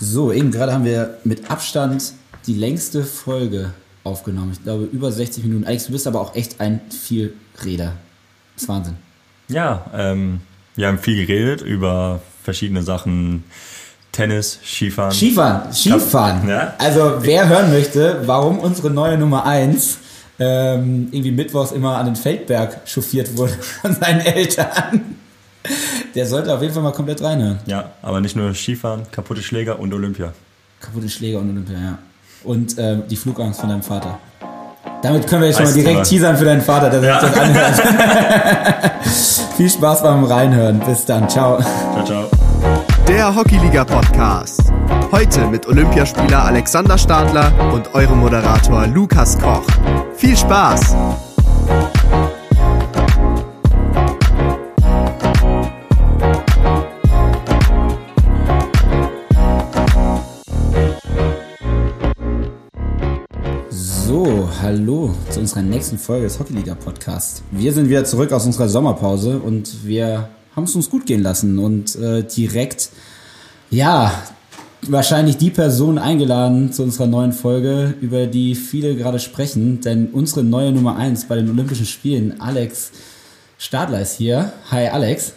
So, eben gerade haben wir mit Abstand die längste Folge aufgenommen. Ich glaube, über 60 Minuten. Alex, du bist aber auch echt ein Vielreder. Das ist Wahnsinn. Ja, ähm, wir haben viel geredet über verschiedene Sachen. Tennis, Skifahren. Skifahren, Skifahren. Ja? Also, wer hören möchte, warum unsere neue Nummer 1 ähm, irgendwie mittwochs immer an den Feldberg chauffiert wurde von seinen Eltern, der sollte auf jeden Fall mal komplett reinhören. Ja, aber nicht nur Skifahren, kaputte Schläger und Olympia. Kaputte Schläger und Olympia, ja. Und äh, die Flugangst von deinem Vater. Damit können wir jetzt schon mal direkt teasern für deinen Vater, dass er ja. sich das anhört. Viel Spaß beim Reinhören. Bis dann. Ciao. Ciao, ciao. Der Hockeyliga Podcast. Heute mit Olympiaspieler Alexander Stadler und eurem Moderator Lukas Koch. Viel Spaß! Hallo zu unserer nächsten Folge des Hockeyliga Podcasts. Wir sind wieder zurück aus unserer Sommerpause und wir haben es uns gut gehen lassen und äh, direkt, ja, wahrscheinlich die Person eingeladen zu unserer neuen Folge, über die viele gerade sprechen, denn unsere neue Nummer 1 bei den Olympischen Spielen, Alex Stadler ist hier. Hi Alex.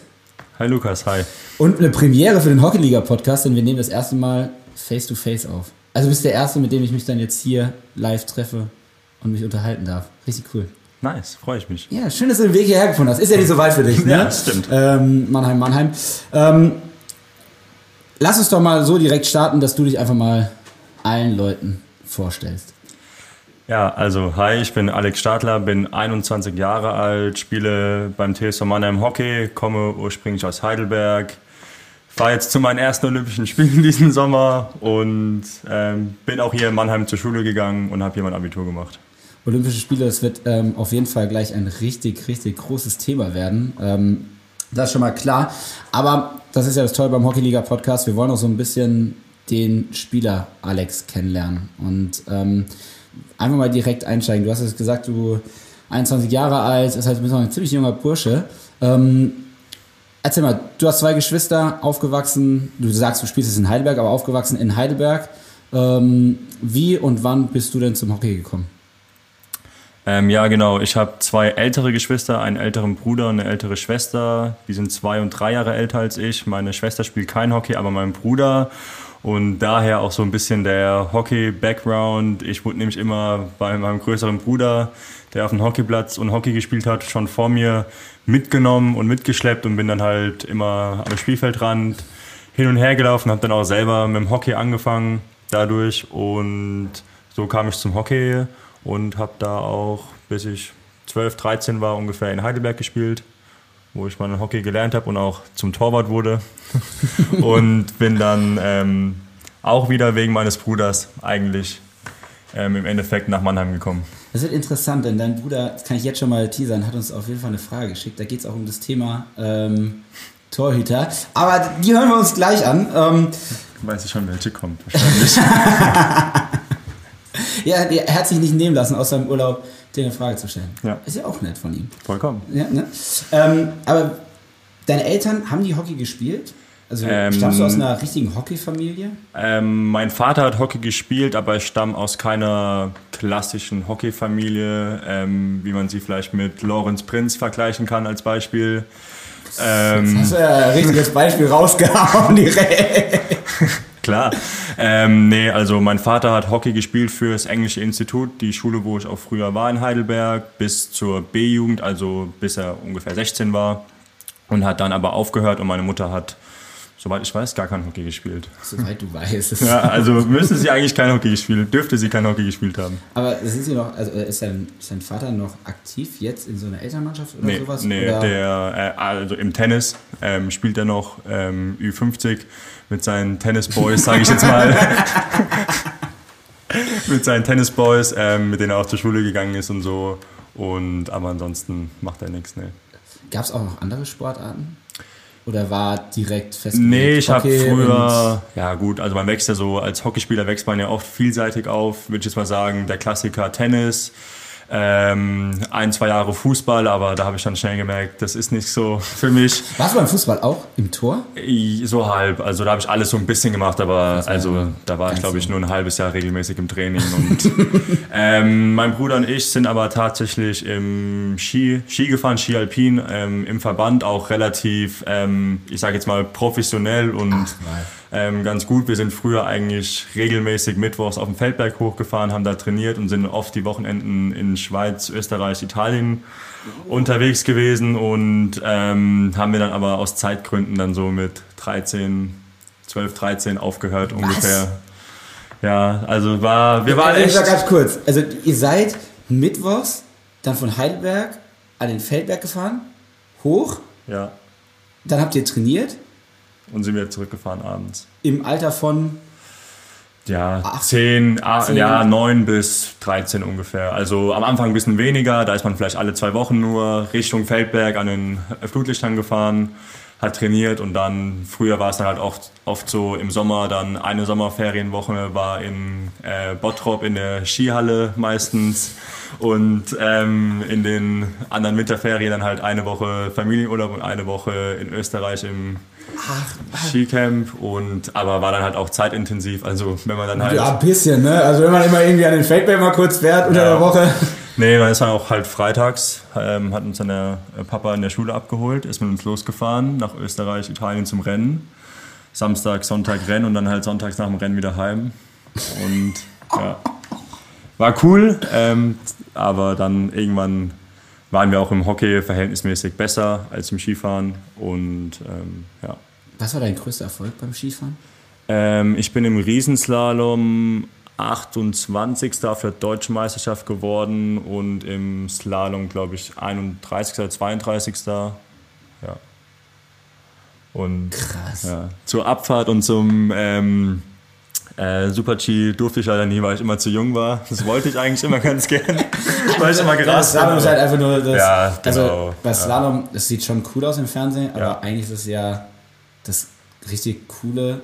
Hi Lukas, hi. Und eine Premiere für den Hockeyliga Podcast, denn wir nehmen das erste Mal face to face auf. Also du bist der Erste, mit dem ich mich dann jetzt hier live treffe und mich unterhalten darf. Richtig cool. Nice, freue ich mich. Ja, schön, dass du den Weg hierher gefunden hast. Ist ja nicht so weit für dich, ne? ja, stimmt. Ähm, Mannheim, Mannheim. Ähm, lass uns doch mal so direkt starten, dass du dich einfach mal allen Leuten vorstellst. Ja, also hi, ich bin Alex Stadler, bin 21 Jahre alt, spiele beim TSV Mannheim Hockey, komme ursprünglich aus Heidelberg, fahre jetzt zu meinen ersten Olympischen Spielen diesen Sommer und ähm, bin auch hier in Mannheim zur Schule gegangen und habe hier mein Abitur gemacht. Olympische Spiele, das wird ähm, auf jeden Fall gleich ein richtig, richtig großes Thema werden. Ähm, das ist schon mal klar. Aber das ist ja das Tolle beim Hockeyliga Podcast. Wir wollen auch so ein bisschen den Spieler Alex kennenlernen und ähm, einfach mal direkt einsteigen. Du hast es gesagt, du 21 Jahre alt, das heißt, du bist noch ein ziemlich junger Bursche. Ähm, erzähl mal, du hast zwei Geschwister, aufgewachsen, du sagst, du spielst jetzt in Heidelberg, aber aufgewachsen in Heidelberg. Ähm, wie und wann bist du denn zum Hockey gekommen? Ähm, ja, genau. Ich habe zwei ältere Geschwister, einen älteren Bruder und eine ältere Schwester. Die sind zwei und drei Jahre älter als ich. Meine Schwester spielt kein Hockey, aber mein Bruder. Und daher auch so ein bisschen der Hockey-Background. Ich wurde nämlich immer bei meinem größeren Bruder, der auf dem Hockeyplatz und Hockey gespielt hat, schon vor mir mitgenommen und mitgeschleppt und bin dann halt immer am Spielfeldrand hin und her gelaufen, habe dann auch selber mit dem Hockey angefangen dadurch und so kam ich zum Hockey und habe da auch, bis ich 12, 13 war, ungefähr in Heidelberg gespielt, wo ich meinen Hockey gelernt habe und auch zum Torwart wurde. und bin dann ähm, auch wieder wegen meines Bruders eigentlich ähm, im Endeffekt nach Mannheim gekommen. Das wird interessant, denn dein Bruder, das kann ich jetzt schon mal teasern, hat uns auf jeden Fall eine Frage geschickt. Da geht es auch um das Thema ähm, Torhüter. Aber die hören wir uns gleich an. Ähm, Weiß ich schon, welche kommt wahrscheinlich. ja, er hat sich nicht nehmen lassen, aus seinem Urlaub dir eine Frage zu stellen. Ja. Ist ja auch nett von ihm. Vollkommen. Ja, ne? ähm, aber deine Eltern, haben die Hockey gespielt? Also ähm, stammst du aus einer richtigen Hockeyfamilie? Ähm, mein Vater hat Hockey gespielt, aber ich stamme aus keiner klassischen Hockeyfamilie, ähm, wie man sie vielleicht mit Lorenz Prinz vergleichen kann als Beispiel. Ähm, das hast du ja ein richtiges Beispiel rausgehauen direkt. Klar. Ähm, nee, also mein Vater hat Hockey gespielt für das Englische Institut, die Schule, wo ich auch früher war in Heidelberg, bis zur B-Jugend, also bis er ungefähr 16 war. Und hat dann aber aufgehört und meine Mutter hat soweit ich weiß, gar kein Hockey gespielt. Soweit du weißt. ja, also müsste sie eigentlich kein Hockey gespielt, dürfte sie kein Hockey gespielt haben. Aber sind sie noch, also ist dein, ist dein Vater noch aktiv jetzt in so einer Elternmannschaft oder nee, sowas? Nee, oder? der, äh, also im Tennis ähm, spielt er noch ähm, Ü50 mit seinen Tennisboys, sage ich jetzt mal. mit seinen Tennisboys, ähm, mit denen er auch zur Schule gegangen ist und so. Und aber ansonsten macht er nichts, ne. Gab es auch noch andere Sportarten? Oder war direkt festgelegt? Nee, ich habe früher, ja gut, also man wächst ja so, als Hockeyspieler wächst man ja oft vielseitig auf, würde ich jetzt mal sagen, der Klassiker Tennis, ähm, ein, zwei Jahre Fußball, aber da habe ich dann schnell gemerkt, das ist nicht so für mich. Warst du beim Fußball auch im Tor? So halb. Also da habe ich alles so ein bisschen gemacht, aber also da war ich glaube ich nur ein halbes Jahr regelmäßig im Training. Und ähm, mein Bruder und ich sind aber tatsächlich im Ski, Ski gefahren, Ski Alpin, ähm, im Verband auch relativ, ähm, ich sage jetzt mal professionell und Ach, ähm, ganz gut. Wir sind früher eigentlich regelmäßig mittwochs auf dem Feldberg hochgefahren, haben da trainiert und sind oft die Wochenenden in Schweiz, Österreich, Italien unterwegs gewesen und ähm, haben wir dann aber aus Zeitgründen dann so mit 13, 12, 13 aufgehört Was? ungefähr. Ja, also war, wir waren echt... Ich ganz kurz, also ihr seid mittwochs dann von Heidelberg an den Feldberg gefahren, hoch. Ja. Dann habt ihr trainiert und sind wieder zurückgefahren abends. Im Alter von? Ja, Ach, 10, 10, ja, 9 bis 13 ungefähr. Also am Anfang ein bisschen weniger, da ist man vielleicht alle zwei Wochen nur Richtung Feldberg an den Flutlichtern gefahren, hat trainiert und dann, früher war es dann halt oft, oft so im Sommer, dann eine Sommerferienwoche war in äh, Bottrop in der Skihalle meistens und ähm, in den anderen Winterferien dann halt eine Woche Familienurlaub und eine Woche in Österreich im Ach, Skicamp und aber war dann halt auch zeitintensiv. Also wenn man dann halt. Ja, ein bisschen, ne? Also wenn man immer irgendwie an den Feldberg mal kurz fährt unter ja. der Woche. Nee, dann ist man auch halt freitags, ähm, hat uns dann der Papa in der Schule abgeholt, ist mit uns losgefahren nach Österreich, Italien zum Rennen. Samstag, Sonntag Rennen und dann halt sonntags nach dem Rennen wieder heim. Und ja, war cool, ähm, aber dann irgendwann waren wir auch im Hockey verhältnismäßig besser als im Skifahren. Und ähm, ja. Was war dein größter Erfolg beim Skifahren? Ähm, ich bin im Riesenslalom 28. auf der Deutschen Meisterschaft geworden und im Slalom, glaube ich, 31. oder 32. Ja. Und Krass. Ja, zur Abfahrt und zum ähm, äh, Super-G durfte ich leider nie, weil ich immer zu jung war. Das wollte ich eigentlich immer ganz gern. weil ich immer gerast Slalom ist halt einfach nur das. Ja, also genau. Also bei Slalom, das sieht schon cool aus im Fernsehen, aber ja. eigentlich ist es ja das richtig coole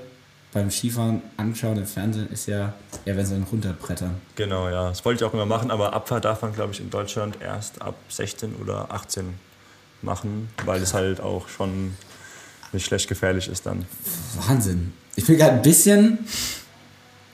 beim Skifahren anschauen im Fernsehen ist ja, ja wenn sie dann runterbrettern. Genau, ja. Das wollte ich auch immer machen, aber Abfahrt darf man, glaube ich, in Deutschland erst ab 16 oder 18 machen, weil es halt auch schon nicht schlecht gefährlich ist dann. Wahnsinn. Ich bin gerade ein bisschen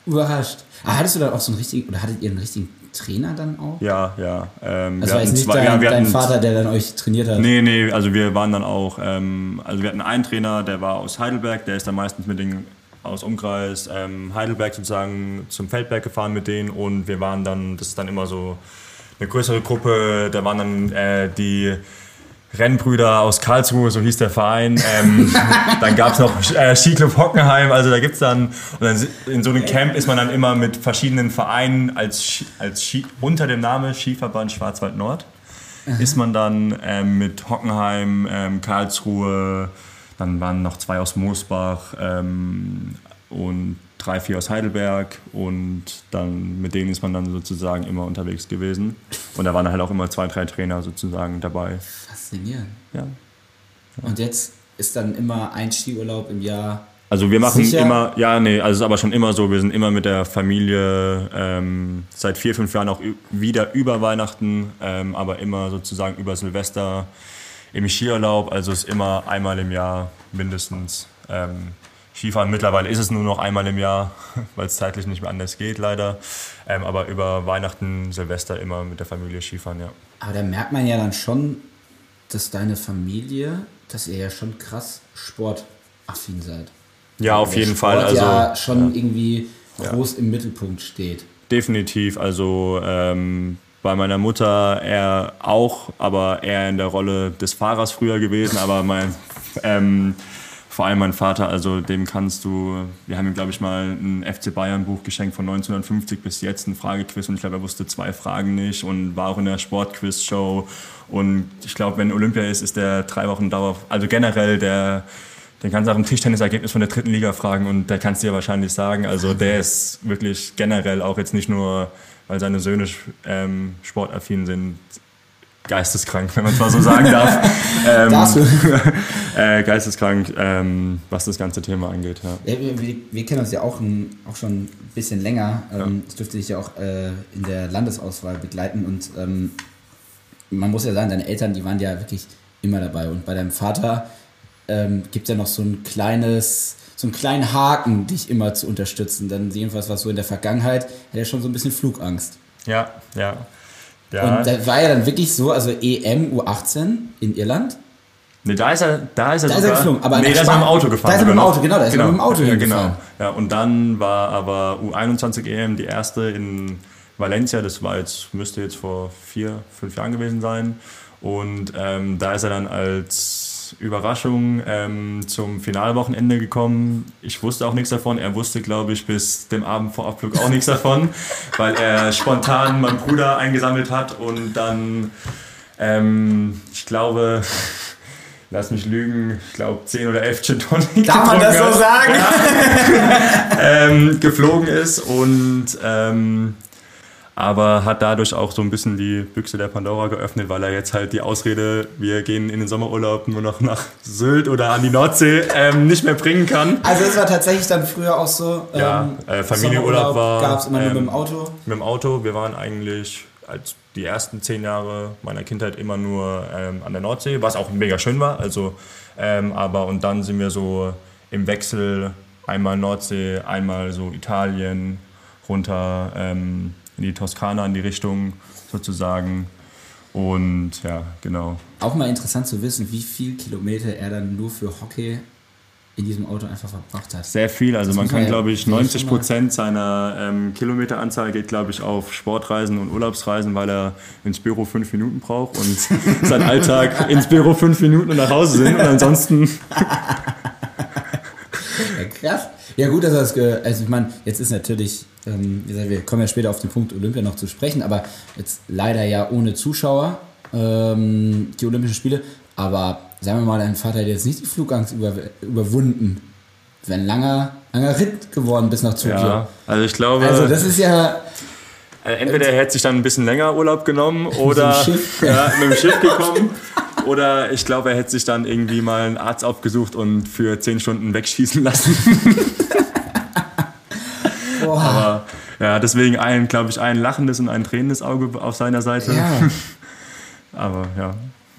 Überrascht. Aber hattest du da auch so einen richtigen, oder hattet ihr einen richtigen Trainer dann auch? Ja, ja. Ähm, also war jetzt nicht zwei, dein, ja, dein Vater, der dann euch trainiert hat? Nee, nee, also wir waren dann auch, ähm, also wir hatten einen Trainer, der war aus Heidelberg, der ist dann meistens mit den aus Umkreis ähm, Heidelberg sozusagen zum Feldberg gefahren mit denen und wir waren dann, das ist dann immer so eine größere Gruppe, da waren dann äh, die Rennbrüder aus Karlsruhe, so hieß der Verein. Ähm, dann gab es noch äh, Skiclub Hockenheim, also da gibt es dann, und dann in so einem Camp ist man dann immer mit verschiedenen Vereinen als, als Ski, unter dem Namen Skiverband Schwarzwald Nord, Aha. ist man dann ähm, mit Hockenheim, ähm, Karlsruhe, dann waren noch zwei aus Moosbach ähm, und drei, vier aus Heidelberg und dann mit denen ist man dann sozusagen immer unterwegs gewesen. Und da waren halt auch immer zwei, drei Trainer sozusagen dabei. Faszinierend. Ja. Und jetzt ist dann immer ein Skiurlaub im Jahr. Also wir machen sicher? immer, ja, nee, also es ist aber schon immer so, wir sind immer mit der Familie ähm, seit vier, fünf Jahren auch wieder über Weihnachten, ähm, aber immer sozusagen über Silvester im Skiurlaub. Also es ist immer einmal im Jahr mindestens. Ähm, Skifahren mittlerweile ist es nur noch einmal im Jahr, weil es zeitlich nicht mehr anders geht, leider. Ähm, aber über Weihnachten, Silvester immer mit der Familie Skifahren, ja. Aber da merkt man ja dann schon, dass deine Familie, dass ihr ja schon krass sportaffin seid. Ja, auf jeden Sport Fall. Also ja schon ja. irgendwie groß ja. im Mittelpunkt steht. Definitiv. Also ähm, bei meiner Mutter eher auch, aber eher in der Rolle des Fahrers früher gewesen. Aber mein ähm, vor allem mein Vater, also dem kannst du, wir haben ihm, glaube ich, mal ein FC Bayern Buch geschenkt von 1950 bis jetzt, ein Fragequiz. Und ich glaube, er wusste zwei Fragen nicht und war auch in der Sportquiz-Show. Und ich glaube, wenn Olympia ist, ist der drei Wochen Dauer, also generell der, den kannst du auch im Tischtennisergebnis von der dritten Liga fragen und der kannst du dir wahrscheinlich sagen, also der ist wirklich generell auch jetzt nicht nur, weil seine Söhne ähm, sportaffin sind, geisteskrank, wenn man es mal so sagen darf. ähm, äh, geisteskrank, ähm, was das ganze Thema angeht. Ja. Ja, wir, wir, kennen uns ja auch, ein, auch schon ein bisschen länger. Ähm, Ich durfte dich ja auch äh, in der Landesauswahl begleiten und ähm, man muss ja sagen, deine Eltern, die waren ja wirklich immer dabei. Und bei deinem Vater ähm, gibt es ja noch so ein kleines, so einen kleinen Haken, dich immer zu unterstützen. Dann jedenfalls war es so in der Vergangenheit, hat er schon so ein bisschen Flugangst. Ja, ja. Ja. Und da war ja dann wirklich so, also EM U18 in Irland. Nee, da ist er, da ist er Da ist er sogar, geflogen, aber nee, da ist er mit dem Auto gefahren. da ist er mit dem sogar Auto, genau, da ist er mit dem Auto ja, genau. Ja, und dann war aber U21 EM die erste in Valencia, das war jetzt, müsste jetzt vor vier, fünf Jahren gewesen sein. Und ähm, da ist er dann als Überraschung ähm, zum Finalwochenende gekommen. Ich wusste auch nichts davon. Er wusste, glaube ich, bis dem Abend vor Abflug auch nichts davon, weil er spontan meinen Bruder eingesammelt hat und dann, ähm, ich glaube, lass mich lügen, ich glaube 10 oder 11 Gin Tonic Darf man das so sagen? ähm, geflogen ist und ähm, aber hat dadurch auch so ein bisschen die Büchse der Pandora geöffnet, weil er jetzt halt die Ausrede, wir gehen in den Sommerurlaub nur noch nach Sylt oder an die Nordsee, ähm, nicht mehr bringen kann. Also es war tatsächlich dann früher auch so. Ja, äh, Familienurlaub war, Gab es immer nur ähm, mit dem Auto. Mit dem Auto, wir waren eigentlich als die ersten zehn Jahre meiner Kindheit immer nur ähm, an der Nordsee, was auch mega schön war. Also, ähm, aber und dann sind wir so im Wechsel einmal Nordsee, einmal so Italien runter ähm, in die Toskana in die Richtung sozusagen. Und ja, genau. Auch mal interessant zu wissen, wie viel Kilometer er dann nur für Hockey in diesem Auto einfach verbracht hat. Sehr viel, also Das man kann ja- glaube ich muss man 90 Prozent seiner ähm, Kilometeranzahl geht glaube ich auf Sportreisen und Urlaubsreisen, weil er ins Büro fünf Minuten braucht und sein Alltag ins Büro fünf Minuten und nach Hause sind und ansonsten Ja, krass. Ja gut, dass er das, also ich meine, jetzt ist natürlich, ähm, wie gesagt, wir kommen ja später auf den Punkt Olympia noch zu sprechen, aber jetzt leider ja ohne Zuschauer ähm, die Olympischen Spiele. Aber sagen wir mal, dein Vater hat jetzt nicht die Flugangst über, überwunden. Wäre ein langer, langer Ritt geworden bis nach Tokio. ja, also ich glaube, Also das ist ja, äh, entweder er hätte sich dann ein bisschen länger Urlaub genommen oder dem Schiff. Ja, mit dem Schiff gekommen. Oder ich glaube, er hätte sich dann irgendwie mal einen Arzt aufgesucht und für zehn Stunden wegschießen lassen. boah, Aber ja, deswegen ein, glaube ich, ein lachendes und ein tränendes Auge auf seiner Seite. ja. Aber ja,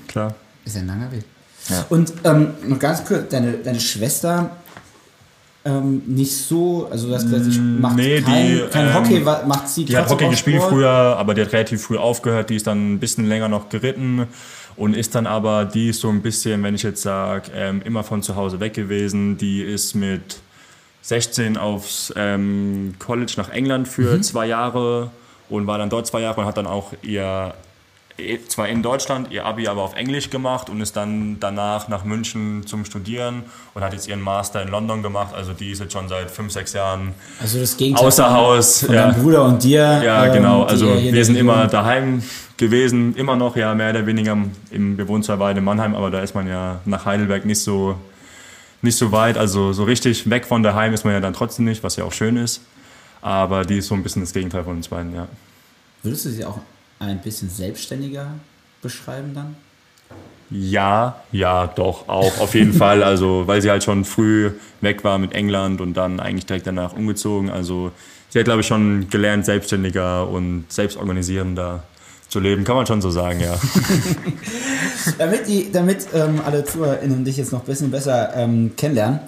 klar. Ist ja ein langer Weg. Ja. Und ähm, noch ganz kurz, deine, deine Schwester ähm, nicht so, also du hast gesagt, sie macht nee, kein, die, kein ähm, Hockey, macht sie Die hat Hockey gespielt früher, aber die hat relativ früh aufgehört. Die ist dann ein bisschen länger noch geritten und ist dann aber, die ist so ein bisschen, wenn ich jetzt sage, ähm, immer von zu Hause weg gewesen. Die ist mit 16 aufs ähm, College nach England für zwei Jahre und war dann dort zwei Jahre und hat dann auch ihr zwar in Deutschland ihr Abi aber auf Englisch gemacht und ist dann danach nach München zum Studieren und hat jetzt ihren Master in London gemacht. Also die ist jetzt schon seit fünf, sechs Jahren Also das Gegenteil außer von, Haus. von ja. deinem Bruder und dir. Ja, ähm, genau. Also wir sind immer daheim gewesen, immer noch, ja, mehr oder weniger im, wir wohnen zwar beide in Mannheim, aber da ist man ja nach Heidelberg nicht so, nicht so weit. Also so richtig weg von daheim ist man ja dann trotzdem nicht, was ja auch schön ist. Aber die ist so ein bisschen das Gegenteil von uns beiden, ja. Würdest du sie auch ein bisschen selbstständiger beschreiben dann? Ja, ja, doch, auch auf jeden Fall. Also, weil sie halt schon früh weg war mit England und dann eigentlich direkt danach umgezogen. Also, sie hat, glaube ich, schon gelernt, selbstständiger und selbstorganisierender zu leben, kann man schon so sagen, ja. Damit, die, damit ähm, alle ZuhörerInnen dich jetzt noch ein bisschen besser ähm, kennenlernen,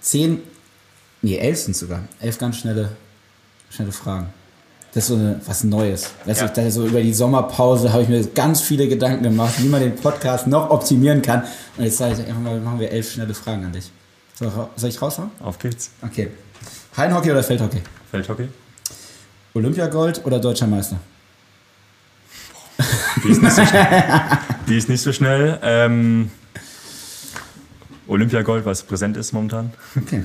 zehn, nee, elf sind sogar, elf ganz schnelle, schnelle Fragen. Das ist so eine, was Neues. Weißt Ja. du, so über die Sommerpause habe ich mir ganz viele Gedanken gemacht, wie man den Podcast noch optimieren kann. Und jetzt sage ich einfach mal, machen wir elf schnelle Fragen an dich. Ich soll ich raushauen? Auf geht's. Okay. Hallenhockey oder Feldhockey? Feldhockey? Olympiagold oder Deutscher Meister? Die ist nicht so schnell. Die ist nicht so schnell. Ähm, Olympiagold, was präsent ist momentan. Okay.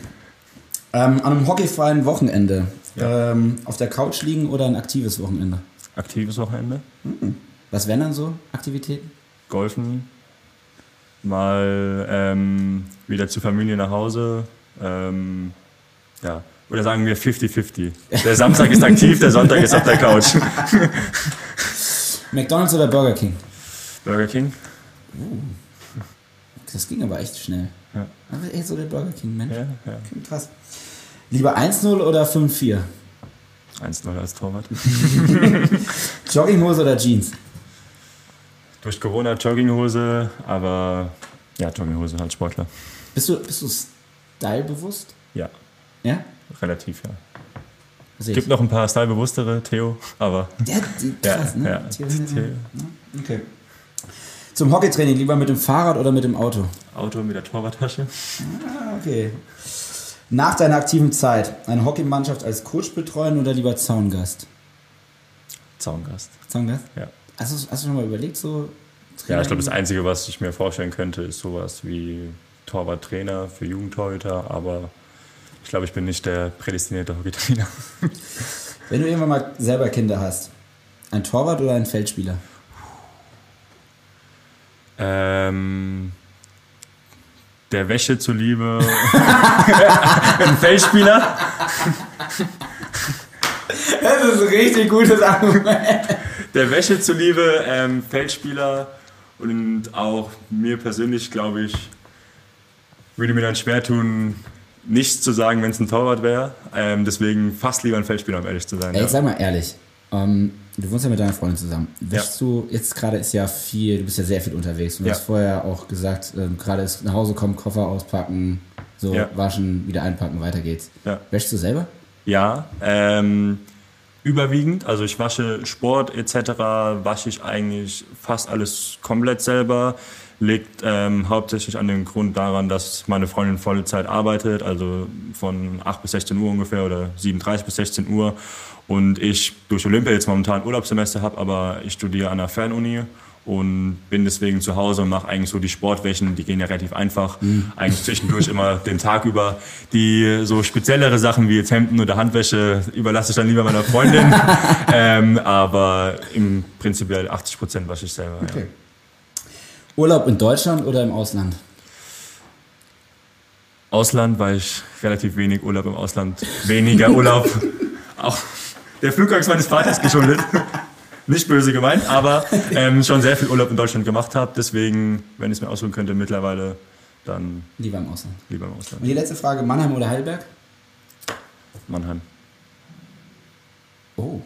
Ähm, an einem hockeyfreien Wochenende ähm, auf der Couch liegen oder ein aktives Wochenende? Aktives Wochenende. Was wären dann so Aktivitäten? Golfen. Mal ähm, wieder zur Familie nach Hause. Ähm, ja. Oder sagen wir 50-50. Der Samstag ist aktiv, der Sonntag ist auf der Couch. McDonalds oder Burger King? Burger King. Das ging aber echt schnell. Ja. Aber echt so der Burger King, Mensch. Ja, ja. Krass. Lieber 1-0 oder 5-4? 1-0 als Torwart. Jogginghose oder Jeans? Durch Corona Jogginghose, aber ja, Jogginghose als Sportler. Bist du, bist du stylebewusst? Ja, Ja? relativ, ja. Ich. Gibt noch ein paar stylebewusstere, Theo, aber Ja, die, krass, Ja, ne? ja. Theo- Theo. Okay. Zum Hockeytraining lieber mit dem Fahrrad oder mit dem Auto? Auto mit der Torwarttasche. Ah, okay. Nach deiner aktiven Zeit, eine Hockeymannschaft als Coach betreuen oder lieber Zaungast? Zaungast. Zaungast? Ja. Hast du, hast du schon mal überlegt, so Ja, ich glaube, das Einzige, was ich mir vorstellen könnte, ist sowas wie Torwarttrainer für Jugendtorhüter, aber ich glaube, ich bin nicht der prädestinierte Hockeytrainer. Wenn du irgendwann mal selber Kinder hast, ein Torwart oder ein Feldspieler? Ähm, der Wäsche zuliebe. ein Feldspieler. Das ist ein richtig gutes Argument. Der Wäsche zuliebe ähm, Feldspieler und auch mir persönlich, glaube ich, würde mir dann schwer tun, nichts zu sagen, wenn es ein Torwart wäre. Ähm, deswegen fast lieber ein Feldspieler, um ehrlich zu sein. Ey, ja. sag mal ehrlich, ähm, du wohnst ja mit deiner Freundin zusammen. Wäschst du, jetzt gerade ist ja viel, du bist ja sehr viel unterwegs. Du Ja. hast vorher auch gesagt, ähm, gerade ist nach Hause kommen, Koffer auspacken, so Ja. waschen, wieder einpacken, weiter geht's. Ja. Wäschst du selber? Ja, ähm, überwiegend. Also ich wasche Sport etc. wasche ich eigentlich fast alles komplett selber. Liegt ähm, hauptsächlich an dem Grund daran, dass meine Freundin volle Zeit arbeitet, also von 8 bis 16 Uhr ungefähr oder 7.30 bis 16 Uhr. Und ich durch Olympia jetzt momentan Urlaubssemester habe, aber ich studiere an der Fernuni und bin deswegen zu Hause und mache eigentlich so die Sportwäschen, die gehen ja relativ einfach, eigentlich zwischendurch immer den Tag über. Die so speziellere Sachen wie jetzt Hemden oder Handwäsche überlasse ich dann lieber meiner Freundin, ähm, aber im prinzipiell 80 Prozent wasche ich selber. Ja. Urlaub in Deutschland oder im Ausland? Ausland, weil ich relativ wenig Urlaub im Ausland, weniger Urlaub, auch der Flugangst meines Vaters geschuldet. Nicht böse gemeint, aber ähm, schon sehr viel Urlaub in Deutschland gemacht habe. Deswegen, wenn ich es mir aussuchen könnte, mittlerweile dann Lieber im Ausland. lieber im Und Ausland. die letzte Frage, Mannheim oder Heidelberg? Mannheim. Oh.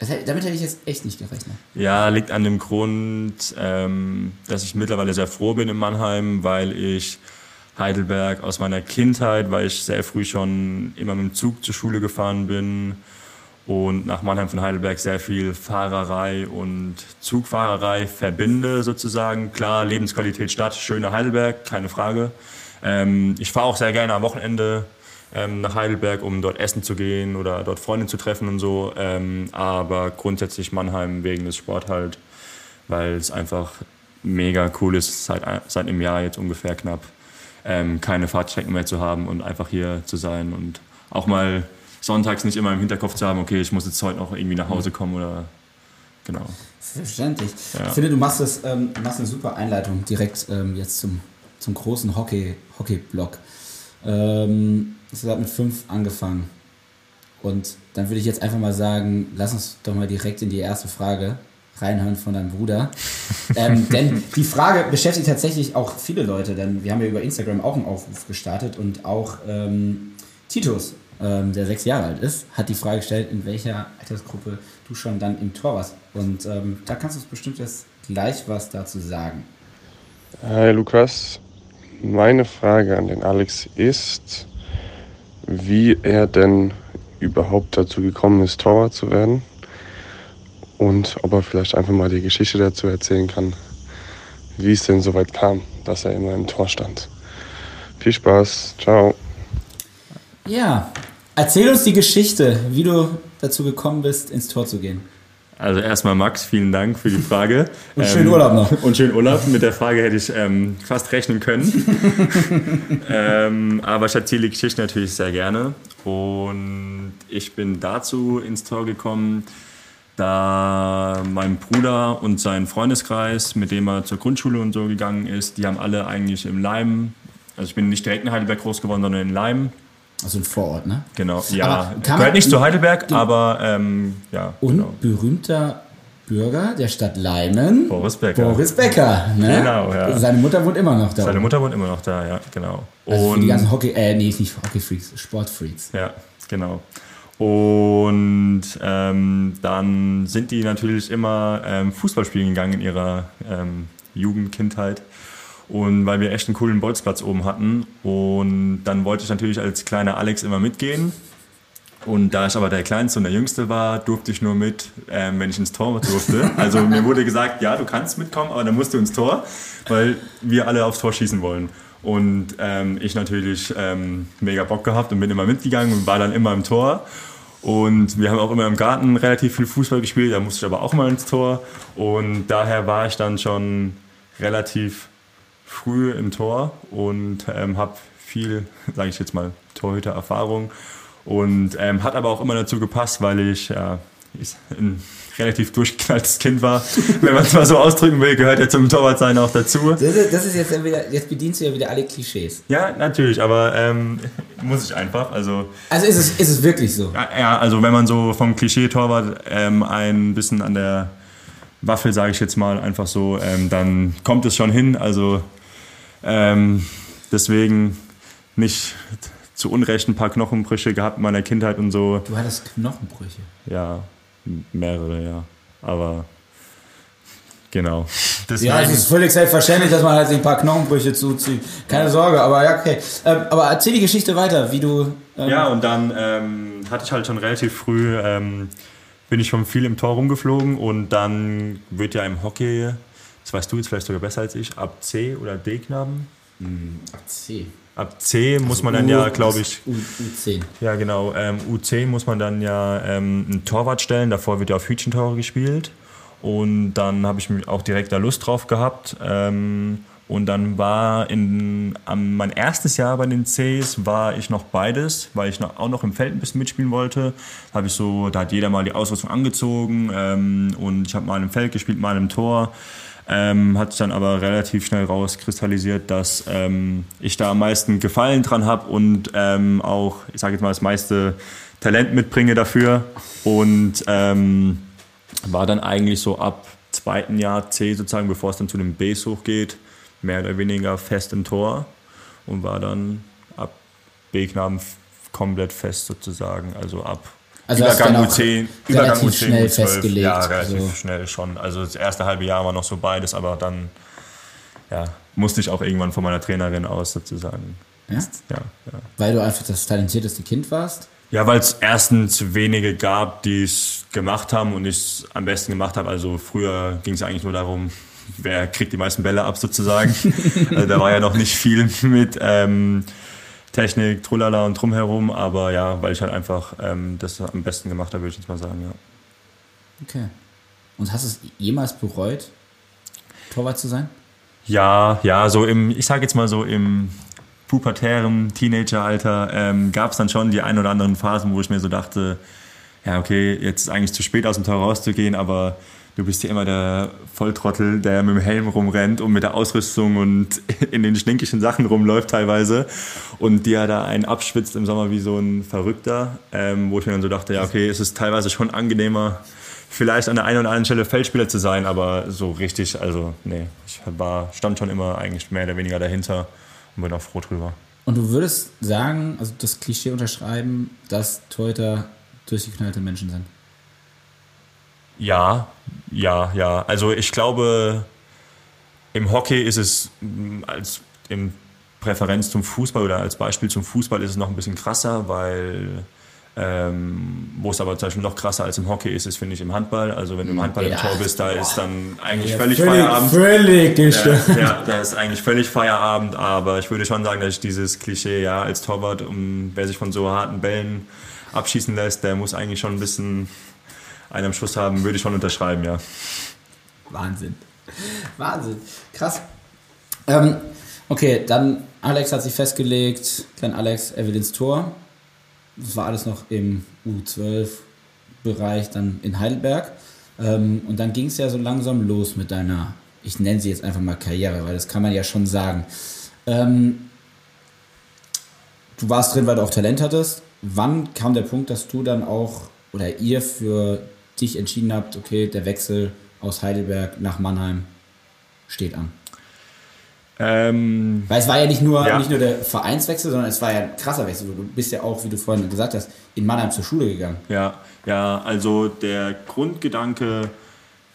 Damit hätte ich jetzt echt nicht gerechnet. Ja, liegt an dem Grund, ähm, dass ich mittlerweile sehr froh bin in Mannheim, weil ich Heidelberg aus meiner Kindheit, weil ich sehr früh schon immer mit dem Zug zur Schule gefahren bin und nach Mannheim von Heidelberg sehr viel Fahrerei und Zugfahrerei verbinde sozusagen. Klar, Lebensqualität Stadt, schöner Heidelberg, keine Frage. Ähm, ich fahre auch sehr gerne am Wochenende ähm, nach Heidelberg, um dort essen zu gehen oder dort Freunde zu treffen und so. Ähm, aber grundsätzlich Mannheim wegen des Sport halt, weil es einfach mega cool ist, seit, seit einem Jahr jetzt ungefähr knapp ähm, keine Fahrtstrecken mehr zu haben und einfach hier zu sein und auch mal sonntags nicht immer im Hinterkopf zu haben, okay, ich muss jetzt heute noch irgendwie nach Hause kommen oder genau. Selbstverständlich. Ja. Ich finde, du machst, das, ähm, machst eine super Einleitung direkt ähm, jetzt zum, zum großen Hockey, Hockey-Block. Ähm, du hast mit fünf angefangen. Und dann würde ich jetzt einfach mal sagen, lass uns doch mal direkt in die erste Frage reinhören von deinem Bruder. ähm, denn die Frage beschäftigt tatsächlich auch viele Leute, denn wir haben ja über Instagram auch einen Aufruf gestartet und auch ähm, Titus, ähm, der sechs Jahre alt ist, hat die Frage gestellt, in welcher Altersgruppe du schon dann im Tor warst. Und ähm, da kannst du uns bestimmt jetzt gleich was dazu sagen. Hi Lukas, meine Frage an den Alex ist, wie er denn überhaupt dazu gekommen ist, Torwart zu werden und ob er vielleicht einfach mal die Geschichte dazu erzählen kann, wie es denn so weit kam, dass er immer im Tor stand. Viel Spaß, ciao. Ja, erzähl uns die Geschichte, wie du dazu gekommen bist, ins Tor zu gehen. Also erstmal Max, vielen Dank für die Frage. Und schönen Urlaub noch. Und schönen Urlaub. Mit der Frage hätte ich ähm, fast rechnen können. ähm, aber ich erzähle die Geschichte natürlich sehr gerne. Und ich bin dazu ins Tor gekommen, da mein Bruder und sein Freundeskreis, mit dem er zur Grundschule und so gegangen ist, die haben alle eigentlich im Leim, also ich bin nicht direkt in Heidelberg groß geworden, sondern in Leim. Also ein Vorort, ne? Genau, ja. Gehört nicht zu Heidelberg, aber ähm, ja, Und genau. berühmter, Bürger der Stadt Leimen. Boris Becker. Boris Becker, ne? Genau, ja. Seine Mutter wohnt immer noch da. Seine Mutter wohnt immer noch da, ja, genau. also für die ganzen Hockey, äh, nee, nicht Hockey-Freaks, Sportfreaks. Ja, genau. Und ähm, dann sind die natürlich immer ähm, Fußball spielen gegangen in ihrer ähm, Jugend, Kindheit. Und weil wir echt einen coolen Bolzplatz oben hatten. Und dann wollte ich natürlich als kleiner Alex immer mitgehen. Und da ich aber der Kleinste und der Jüngste war, durfte ich nur mit, ähm, wenn ich ins Tor durfte. Also mir wurde gesagt, ja, du kannst mitkommen, aber dann musst du ins Tor, weil wir alle aufs Tor schießen wollen. Und ähm, ich natürlich ähm, mega Bock gehabt und bin immer mitgegangen und war dann immer im Tor. Und wir haben auch immer im Garten relativ viel Fußball gespielt, da musste ich aber auch mal ins Tor. Und daher war ich dann schon relativ früh im Tor und ähm, habe viel, sage ich jetzt mal, Torhüter-Erfahrung. Und ähm, hat aber auch immer dazu gepasst, weil ich ich ein relativ durchgeknalltes Kind war. Wenn man es mal so ausdrücken will, gehört ja zum Torwartsein auch dazu. Das ist, das ist jetzt, ja wieder, jetzt bedienst du ja wieder alle Klischees. Ja, natürlich, aber ähm, muss ich einfach. Also, Also ist es, ist es wirklich so. ja, ja, also wenn man so vom Klischee-Torwart ähm, ein bisschen an der Waffel, sage ich jetzt mal, einfach so, ähm, dann kommt es schon hin. Also ähm, deswegen nicht zu Unrecht ein paar Knochenbrüche gehabt in meiner Kindheit und so. Du hattest Knochenbrüche. Ja, mehrere, ja. Aber genau. Ja, es ist völlig selbstverständlich, dass man halt sich ein paar Knochenbrüche zuzieht. Keine Sorge, aber ja, okay. Ähm, aber erzähl die Geschichte weiter, wie du. Ähm, Ja, und dann ähm, hatte ich halt schon relativ früh, ähm, bin ich schon viel im Tor rumgeflogen und dann wird ja im Hockey, das weißt du jetzt vielleicht sogar besser als ich, ab C oder D-Knaben. Ach, C. Ab C muss man dann ja, glaube ich, U, U10. ja genau, ähm, U10 muss man dann ja ähm, einen Torwart stellen, davor wird ja auf Hütchentore gespielt. Und dann habe ich mich auch direkt da Lust drauf gehabt. Ähm, und dann war in, am, mein erstes Jahr bei den Cs war ich noch beides, weil ich noch, auch noch im Feld ein bisschen mitspielen wollte. Habe ich so, da hat jeder mal die Ausrüstung angezogen ähm, und ich habe mal im Feld gespielt, mal im Tor. Ähm, hat sich dann aber relativ schnell rauskristallisiert, dass ähm, ich da am meisten Gefallen dran habe und ähm, auch, ich sage jetzt mal, das meiste Talent mitbringe dafür. Und ähm, war dann eigentlich so ab zweiten Jahr C sozusagen, bevor es dann zu dem Bs hochgeht, mehr oder weniger fest im Tor und war dann ab B-Knaben komplett fest sozusagen, also ab Also auch U10, Übergang relativ U10, schnell U12, festgelegt, Ja, relativ also. schnell schon. Also das erste halbe Jahr war noch so beides, aber dann ja, musste ich auch irgendwann von meiner Trainerin aus sozusagen. Ja? Ja, ja. Weil du einfach das talentierteste Kind warst. Ja, weil es erstens wenige gab, die es gemacht haben und ich es am besten gemacht habe. Also früher ging es eigentlich nur darum, wer kriegt die meisten Bälle ab sozusagen. also da war ja noch nicht viel mit ähm, Technik, Trulala und drumherum, aber ja, weil ich halt einfach ähm, das am besten gemacht habe, würde ich jetzt mal sagen, ja. Okay. Und hast du es jemals bereut, Torwart zu sein? Ja, ja, so im, ich sage jetzt mal so im pubertären Teenageralter ähm, gab es dann schon die ein oder anderen Phasen, wo ich mir so dachte, ja, okay, jetzt ist eigentlich zu spät aus dem Tor rauszugehen, aber du bist ja immer der Volltrottel, der mit dem Helm rumrennt und mit der Ausrüstung und in den stinkischen Sachen rumläuft teilweise und dir da einen abschwitzt im Sommer wie so ein Verrückter, ähm, wo ich mir dann so dachte, ja, okay, es ist teilweise schon angenehmer, vielleicht an der einen oder anderen Stelle Feldspieler zu sein, aber so richtig, also nee, ich war, stand schon immer eigentlich mehr oder weniger dahinter und bin auch froh drüber. Und du würdest sagen, also das Klischee unterschreiben, dass Torhüter durchgeknallte Menschen sind. Ja, ja, ja. Also ich glaube, im Hockey ist es mm, als im Präferenz zum Fußball oder als Beispiel zum Fußball ist es noch ein bisschen krasser, weil ähm, wo es aber zum Beispiel noch krasser als im Hockey ist, ist finde ich im Handball. Also wenn du im Handball Ja. im Tor bist, da ist dann eigentlich Ja, völlig, völlig- Feierabend. völlig Ja, ja, da ist eigentlich völlig Feierabend, aber ich würde schon sagen, dass ich dieses Klischee, ja, als Torwart, um, wer sich von so harten Bällen abschießen lässt, der muss eigentlich schon ein bisschen einen am Schuss haben, würde ich schon unterschreiben, ja. Wahnsinn. Wahnsinn. Krass. Ähm, okay, dann Alex hat sich festgelegt, klein Alex, er will ins Tor. Das war alles noch im U12-Bereich, dann in Heidelberg. Ähm, und dann ging es ja so langsam los mit deiner, ich nenne sie jetzt einfach mal Karriere, weil das kann man ja schon sagen. Ähm, du warst drin, weil du auch Talent hattest. Wann kam der Punkt, dass du dann auch oder ihr für dich entschieden habt, okay, der Wechsel aus Heidelberg nach Mannheim steht an? Ähm, Weil es war ja nicht nur, Ja. nicht nur der Vereinswechsel, sondern es war ja ein krasser Wechsel. Du bist ja auch, wie du vorhin gesagt hast, in Mannheim zur Schule gegangen. Ja, ja, also der Grundgedanke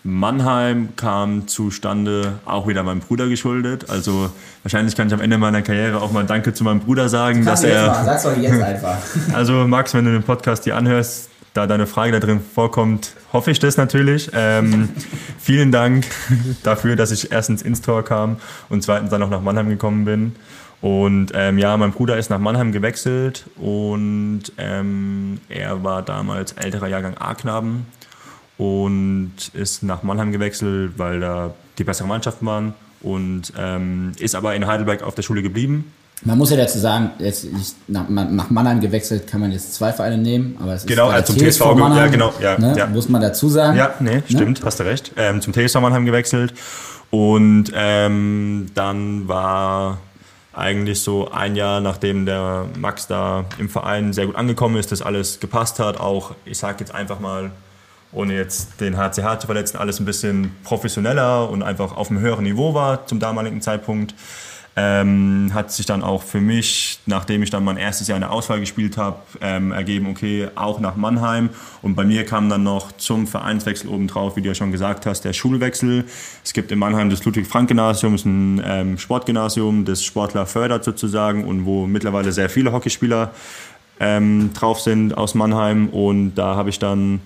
Mannheim kam zustande auch wieder meinem Bruder geschuldet. Also wahrscheinlich kann ich am Ende meiner Karriere auch mal Danke zu meinem Bruder sagen, dass er. mal, sag's doch jetzt einfach. Also Max, wenn du den Podcast hier anhörst, da deine Frage da drin vorkommt, hoffe ich das natürlich. Ähm, vielen Dank dafür, dass ich erstens ins Tor kam und zweitens dann auch nach Mannheim gekommen bin. Und ähm, ja, mein Bruder ist nach Mannheim gewechselt und ähm, er war damals älterer Jahrgang A-Knaben und ist nach Mannheim gewechselt, weil da die bessere Mannschaften waren und ähm, ist aber in Heidelberg auf der Schule geblieben. Man muss ja dazu sagen, jetzt nicht nach, nach Mannheim gewechselt kann man jetzt zwei Vereine nehmen, aber es ist Genau, der also zum TSV ge- ja, genau, ja, ne, ja. muss man dazu sagen. Ja, nee, stimmt, hast du recht. Ähm, zum TSV Mannheim gewechselt. Und ähm, dann war eigentlich so ein Jahr, nachdem der Max da im Verein sehr gut angekommen ist, dass alles gepasst hat, auch, ich sag jetzt einfach mal, ohne jetzt den HCH zu verletzen, alles ein bisschen professioneller und einfach auf einem höheren Niveau war zum damaligen Zeitpunkt. Ähm, hat sich dann auch für mich, nachdem ich dann mein erstes Jahr in der Auswahl gespielt habe, ähm, ergeben, okay, auch nach Mannheim. Und bei mir kam dann noch zum Vereinswechsel obendrauf, wie du ja schon gesagt hast, der Schulwechsel. Es gibt in Mannheim das Ludwig-Frank-Gymnasium, ist ein ähm, Sportgymnasium, das Sportler fördert sozusagen und wo mittlerweile sehr viele Hockeyspieler ähm, drauf sind aus Mannheim. Und da habe ich dann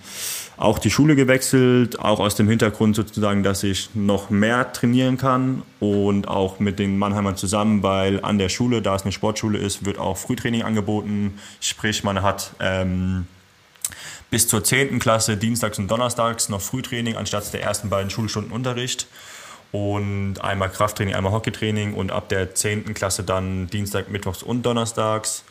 auch die Schule gewechselt, auch aus dem Hintergrund sozusagen, dass ich noch mehr trainieren kann und auch mit den Mannheimern zusammen, weil an der Schule, da es eine Sportschule ist, wird auch Frühtraining angeboten. Sprich, man hat ähm, bis zur 10. Klasse dienstags und donnerstags noch Frühtraining anstatt der ersten beiden Schulstunden Unterricht. Und einmal Krafttraining, einmal Hockeytraining und ab der 10. Klasse dann Dienstag, Mittwochs und Donnerstags.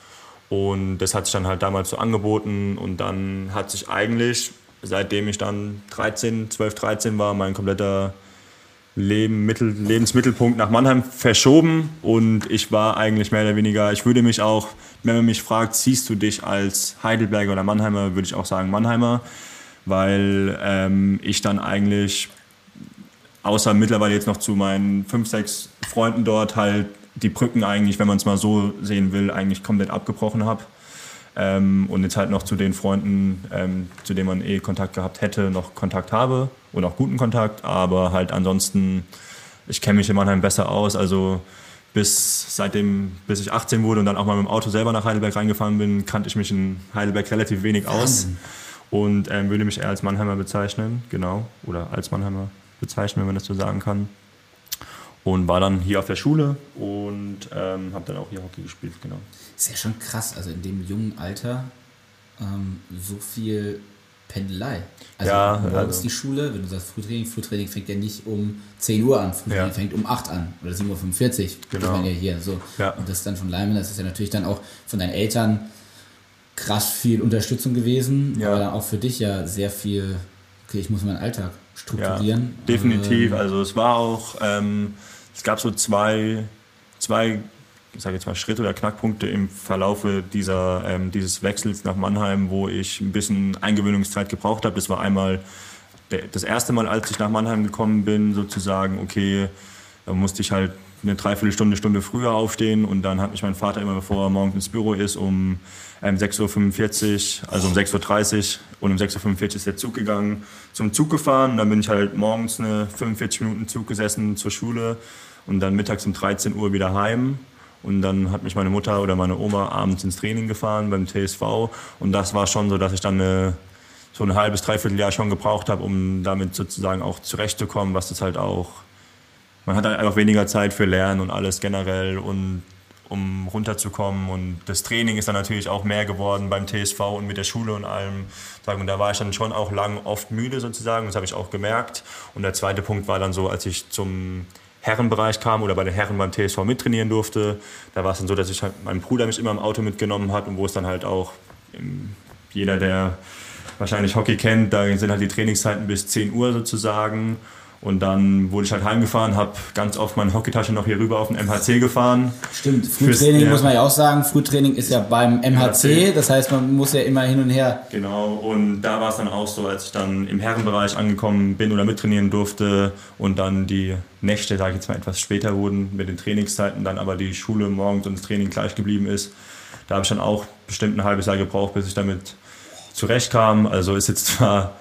Und das hat sich dann halt damals so angeboten und dann hat sich eigentlich, seitdem ich dann 13, 12, 13 war, mein kompletter Leben, Mittel, Lebensmittelpunkt nach Mannheim verschoben und ich war eigentlich mehr oder weniger, ich würde mich auch, wenn man mich fragt, siehst du dich als Heidelberger oder Mannheimer, würde ich auch sagen Mannheimer, weil ähm, ich dann eigentlich, außer mittlerweile jetzt noch zu meinen fünf, sechs Freunden dort halt die Brücken eigentlich, wenn man es mal so sehen will, eigentlich komplett abgebrochen habe. Ähm, und jetzt halt noch zu den Freunden, ähm, zu denen man eh Kontakt gehabt hätte, noch Kontakt habe und auch guten Kontakt, aber halt ansonsten, ich kenne mich in Mannheim besser aus, also bis seitdem, bis ich 18 wurde und dann auch mal mit dem Auto selber nach Heidelberg reingefahren bin, kannte ich mich in Heidelberg relativ wenig aus. Und ähm, würde mich eher als Mannheimer bezeichnen, genau, oder als Mannheimer bezeichnen, wenn man das so sagen kann. Und war dann hier auf der Schule und ähm, habe dann auch hier Hockey gespielt, genau. Ist ja schon krass, also in dem jungen Alter ähm, so viel Pendelei. Also Ja, morgens also- die Schule, wenn du sagst Frühtraining, Frühtraining fängt ja nicht um 10 Uhr an, Frühtraining Ja. fängt um 8 an oder 7.45 Uhr, Genau. das man ja hier so. Ja. Und das dann von Leimen, das ist ja natürlich dann auch von deinen Eltern krass viel Unterstützung gewesen, Ja. aber dann auch für dich ja sehr viel, okay, ich muss meinen Alltag strukturieren. Ja, definitiv. Ähm, Also es war auch, ähm, es gab so zwei, zwei ich sage jetzt mal Schritte oder Knackpunkte im Verlaufe dieser, ähm, dieses Wechsels nach Mannheim, wo ich ein bisschen Eingewöhnungszeit gebraucht habe. Das war einmal das erste Mal, als ich nach Mannheim gekommen bin, sozusagen, okay, da musste ich halt eine Dreiviertelstunde, Stunde früher aufstehen und dann hat mich mein Vater immer, bevor er morgens ins Büro ist, um ähm, 6.45 Uhr, also um 6.30 Uhr und um 6.45 Uhr ist der Zug gegangen, zum Zug gefahren. Dann bin ich halt morgens eine 45 Minuten Zug gesessen zur Schule und dann mittags um 13 Uhr wieder heim. Und dann hat mich meine Mutter oder meine Oma abends ins Training gefahren beim TSV. Und das war schon so, dass ich dann eine, so ein halbes, dreiviertel Jahr schon gebraucht habe, um damit sozusagen auch zurechtzukommen, was das halt auch man hat halt einfach weniger Zeit für Lernen und alles generell und um runterzukommen. Und das Training ist dann natürlich auch mehr geworden beim TSV und mit der Schule und allem. Und da war ich dann schon auch lang oft müde sozusagen, das habe ich auch gemerkt. Und der zweite Punkt war dann so, als ich zum Herrenbereich kam oder bei den Herren beim TSV mittrainieren durfte, da war es dann so, dass ich halt, mein Bruder mich immer im Auto mitgenommen hat und wo es dann halt auch jeder, der wahrscheinlich Hockey kennt, da sind halt die Trainingszeiten bis 10 Uhr sozusagen. Und dann wurde ich halt heimgefahren, habe ganz oft meine Hockeytasche noch hier rüber auf den MHC gefahren. Stimmt, Frühtraining ja. muss man ja auch sagen. Frühtraining ist ja beim MHC, das heißt, man muss ja immer hin und her. Genau, und da war es dann auch so, als ich dann im Herrenbereich angekommen bin oder mittrainieren durfte und dann die Nächte, sage ich jetzt mal, etwas später wurden mit den Trainingszeiten, dann aber die Schule morgens und das Training gleich geblieben ist. Da habe ich dann auch bestimmt ein halbes Jahr gebraucht, bis ich damit zurechtkam. Also ist jetzt zwar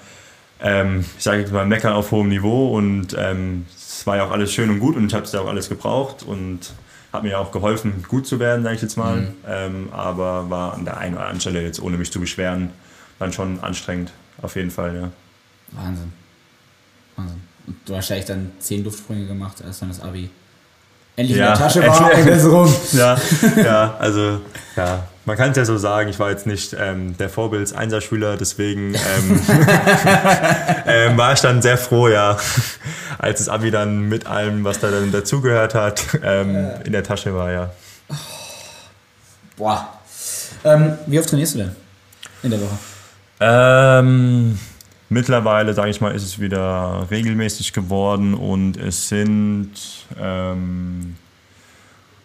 ähm, ich sage jetzt mal, meckern auf hohem Niveau und ähm, es war ja auch alles schön und gut und ich habe es ja auch alles gebraucht und hat mir auch geholfen, gut zu werden, sage ich jetzt mal. Mhm. Ähm, aber war an der einen oder anderen Stelle jetzt, ohne mich zu beschweren, dann schon anstrengend, auf jeden Fall, ja. Wahnsinn. Wahnsinn. Und du hast wahrscheinlich dann zehn Luftsprünge gemacht, als dann das Abi endlich ja, in der Tasche war endlich, rum. Ja, ja, also ja, man kann es ja so sagen, ich war jetzt nicht ähm, der Vorbilds-Einserschüler, deswegen ähm, ähm, war ich dann sehr froh, ja, als das Abi dann mit allem, was da dann dazugehört hat, ähm, in der Tasche war, ja. Boah. Ähm, wie oft trainierst du denn in der Woche? Ähm, mittlerweile, sage ich mal, ist es wieder regelmäßig geworden und es sind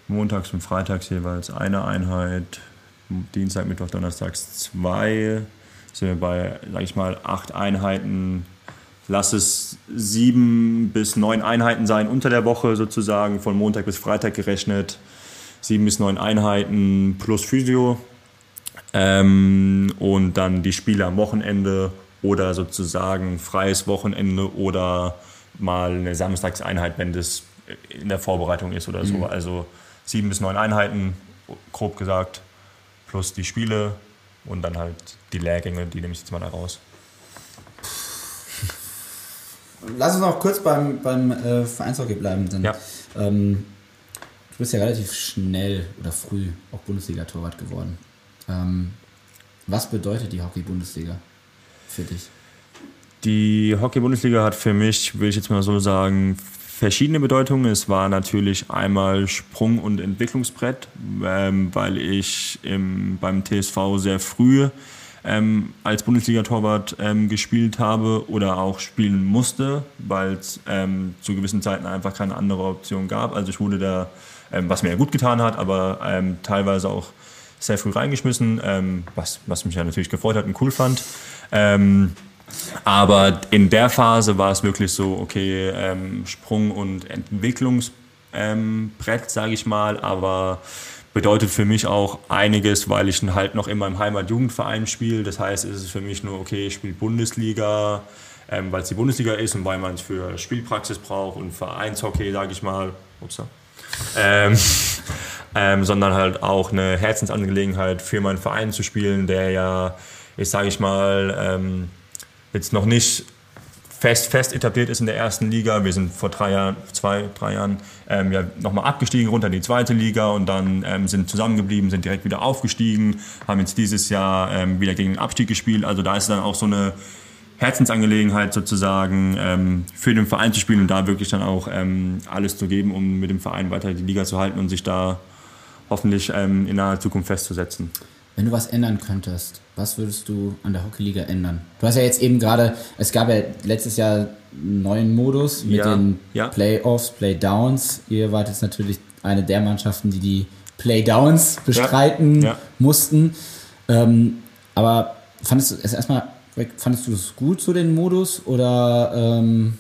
montags und freitags jeweils eine Einheit Dienstag, Mittwoch, Donnerstags zwei. Sind wir bei, sag ich mal, acht Einheiten. Lass es sieben bis neun Einheiten sein unter der Woche sozusagen, von Montag bis Freitag gerechnet. Sieben bis neun Einheiten plus Physio. Ähm, und dann die Spiele am Wochenende oder sozusagen freies Wochenende oder mal eine Samstagseinheit, wenn das in der Vorbereitung ist oder so. Mhm. Also sieben bis neun Einheiten, grob gesagt plus die Spiele und dann halt die Lehrgänge, die nehme ich jetzt mal da raus. Lass uns noch kurz beim, beim äh, Vereinshockey bleiben. Denn, ja. ähm, du bist ja relativ schnell oder früh auch Bundesliga-Torwart geworden. Ähm, was bedeutet die Hockey-Bundesliga für dich? Die Hockey-Bundesliga hat für mich, will ich jetzt mal so sagen, verschiedene Bedeutungen. Es war natürlich einmal Sprung- und Entwicklungsbrett, ähm, weil ich im, beim TSV sehr früh ähm, als Bundesliga-Torwart ähm, gespielt habe oder auch spielen musste, weil es ähm, zu gewissen Zeiten einfach keine andere Option gab. Also ich wurde da, ähm, was mir ja gut getan hat, aber ähm, teilweise auch sehr früh reingeschmissen, was, was mich ja natürlich gefreut hat und cool fand. Aber in der Phase war es wirklich so, okay, ähm, Sprung- und Entwicklungsbrett, ähm, sage ich mal, aber bedeutet für mich auch einiges, weil ich halt noch in meinem Heimatjugendverein spiele. Das heißt, es ist für mich nur, okay, ich spiele Bundesliga, ähm, weil es die Bundesliga ist und weil man es für Spielpraxis braucht und Vereinshockey, sage ich mal. Upsa. Ähm, ähm, sondern halt auch eine Herzensangelegenheit für meinen Verein zu spielen, der ja, ich sage ich mal, ähm, jetzt noch nicht fest, fest etabliert ist in der ersten Liga. Wir sind vor drei Jahren, zwei, drei Jahren ähm, ja, nochmal abgestiegen runter in die zweite Liga und dann ähm, sind zusammengeblieben, sind direkt wieder aufgestiegen, haben jetzt dieses Jahr ähm, wieder gegen den Abstieg gespielt. Also da ist dann auch so eine Herzensangelegenheit sozusagen ähm, für den Verein zu spielen und da wirklich dann auch ähm, alles zu geben, um mit dem Verein weiter die Liga zu halten und sich da hoffentlich ähm, in naher Zukunft festzusetzen. Wenn du was ändern könntest, was würdest du an der Hockeyliga ändern? Du hast ja jetzt eben gerade, es gab ja letztes Jahr einen neuen Modus mit ja, den ja. Playoffs, Playdowns. Ihr wart jetzt natürlich eine der Mannschaften, die die Playdowns bestreiten ja, mussten. Ähm, aber fandest du es erstmal, fandest du es gut, so den Modus? Oder. Ähm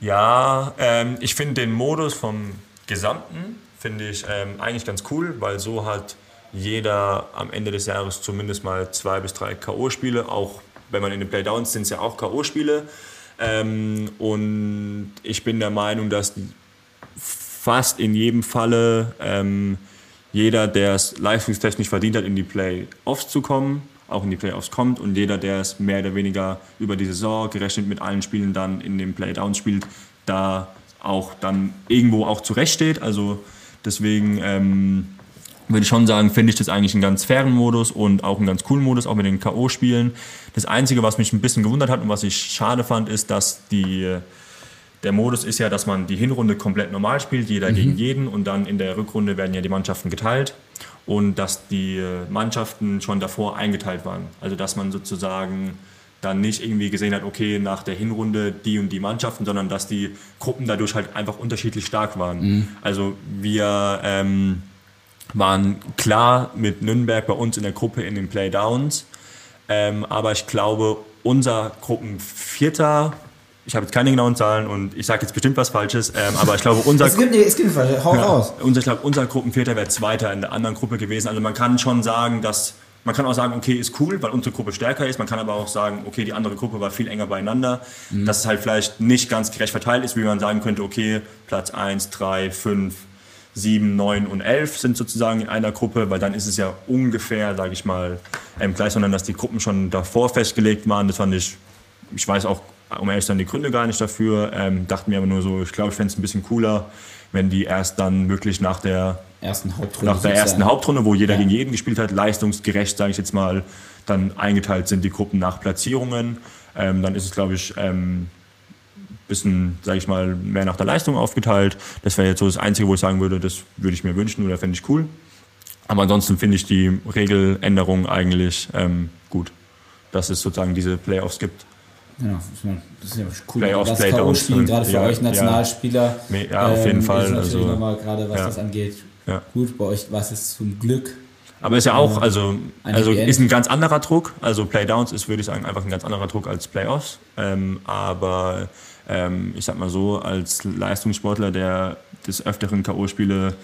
ja, ähm, ich finde den Modus vom Gesamten finde ich ähm, eigentlich ganz cool, weil so hat jeder am Ende des Jahres zumindest mal zwei bis drei K.O.-Spiele, auch wenn man in den Playdowns sind es ja auch K.O.-Spiele. Ähm, und ich bin der Meinung, dass fast in jedem Falle ähm, jeder, der es leistungstechnisch verdient hat, in die Playoffs zu kommen, auch in die Playoffs kommt und jeder, der es mehr oder weniger über die Saison gerechnet mit allen Spielen dann in den Playdowns spielt, da auch dann irgendwo auch zurechtsteht. Also deswegen ähm, würde ich schon sagen, finde ich das eigentlich einen ganz fairen Modus und auch einen ganz coolen Modus, auch mit den K.O.-Spielen. Das Einzige, was mich ein bisschen gewundert hat und was ich schade fand, ist, dass die, der Modus ist ja, dass man die Hinrunde komplett normal spielt, jeder mhm. gegen jeden und dann in der Rückrunde werden ja die Mannschaften geteilt und dass die Mannschaften schon davor eingeteilt waren. Also dass man sozusagen dann nicht irgendwie gesehen hat, okay, nach der Hinrunde die und die Mannschaften, sondern dass die Gruppen dadurch halt einfach unterschiedlich stark waren. Mhm. Also wir ähm, waren klar mit Nürnberg bei uns in der Gruppe in den Playdowns, ähm, aber ich glaube, unser Gruppenvierter ich habe jetzt keine genauen Zahlen und ich sage jetzt bestimmt was Falsches, ähm, aber ich glaube, unser, es gibt, es gibt hau ja, raus. Unser, ich glaube, unser Gruppenvierter wäre Zweiter in der anderen Gruppe gewesen. Also man kann schon sagen, dass man kann auch sagen, okay, ist cool, weil unsere Gruppe stärker ist. Man kann aber auch sagen, okay, die andere Gruppe war viel enger beieinander. Mhm. Dass es halt vielleicht nicht ganz gerecht verteilt ist, wie man sagen könnte, okay, Platz 1, 3, 5, 7, 9 und 11 sind sozusagen in einer Gruppe, weil dann ist es ja ungefähr, sage ich mal, ähm, gleich, sondern dass die Gruppen schon davor festgelegt waren. Das fand ich, ich weiß auch um ehrlich zu sein, die Gründe gar nicht dafür. Ähm, dachten mir aber nur so, ich glaube, ich fände es ein bisschen cooler, wenn die erst dann wirklich nach der ersten Hauptrunde, nach der ersten Hauptrunde wo jeder ja. gegen jeden gespielt hat, leistungsgerecht, sage ich jetzt mal, dann eingeteilt sind die Gruppen nach Platzierungen. Ähm, dann ist es, glaube ich, ähm, bisschen, sage ich mal, mehr nach der Leistung aufgeteilt. Das wäre jetzt so das Einzige, wo ich sagen würde, das würde ich mir wünschen oder fände ich cool. Aber ansonsten finde ich die Regeländerung eigentlich ähm, gut, dass es sozusagen diese Playoffs gibt. Genau, das ist ja cool. Playoffs, Playdowns. spielen gerade für ja, euch Nationalspieler. Ja, ja auf jeden ähm, Fall. Ist also, nochmal gerade, was ja. das angeht, ja. gut. Bei euch war es zum Glück. Aber ist ja auch, also, also ist ein ganz anderer Druck. Also Playdowns ist, würde ich sagen, einfach ein ganz anderer Druck als Playoffs. Ähm, aber ähm, ich sag mal so, als Leistungssportler, der des Öfteren K.O.-Spiele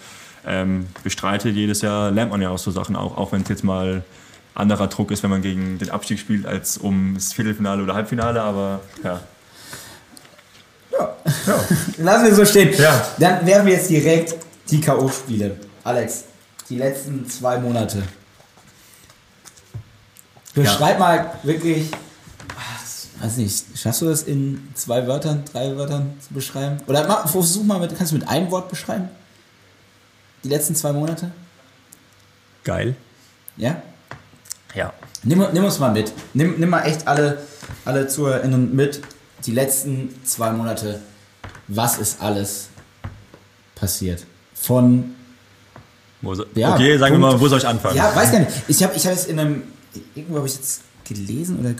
ähm, bestreitet jedes Jahr, lernt man ja aus so Sachen auch, auch wenn es jetzt mal anderer Druck ist, wenn man gegen den Abstieg spielt, als um das Viertelfinale oder Halbfinale, aber ja. Ja. ja. Lassen wir so stehen. Ja. Dann werden wir jetzt direkt die K.O.-Spiele. Alex, die letzten zwei Monate. Beschreib ja. mal wirklich, weiß nicht, schaffst du das in zwei Wörtern, drei Wörtern zu beschreiben? Oder mach, versuch mal mit, kannst du mit einem Wort beschreiben? Die letzten zwei Monate? Geil. Ja? Ja. Nimm, nimm uns mal mit. Nimm, nimm mal echt alle, alle ZuhörerInnen mit. Die letzten zwei Monate. Was ist alles passiert? Von. Wo so, ja, okay, sagen Punkt, wir mal, wo soll ich anfangen? Ja, weiß gar nicht. Ich habe ich hab es in einem. Irgendwo habe ich jetzt gelesen oder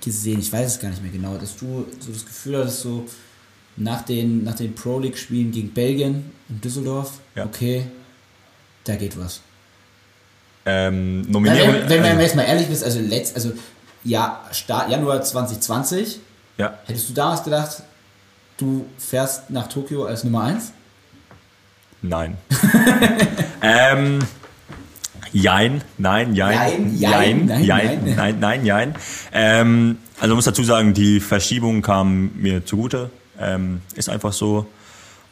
gesehen, ich weiß es gar nicht mehr genau, dass du so das Gefühl hattest, so nach den, nach den Pro League-Spielen gegen Belgien in Düsseldorf, ja. okay, da geht was. Ähm, Nominierung. wenn, wenn, wenn man jetzt mal ehrlich ist, also, letzt, also ja, Start Januar 2020, ja. hättest du damals gedacht, du fährst nach Tokio als Nummer 1? Nein. ähm, jein, nein, jein, jein, jein, nein, jein, nein, nein, jein. Ähm, also muss dazu sagen, die Verschiebung kam mir zugute. Ähm, ist einfach so.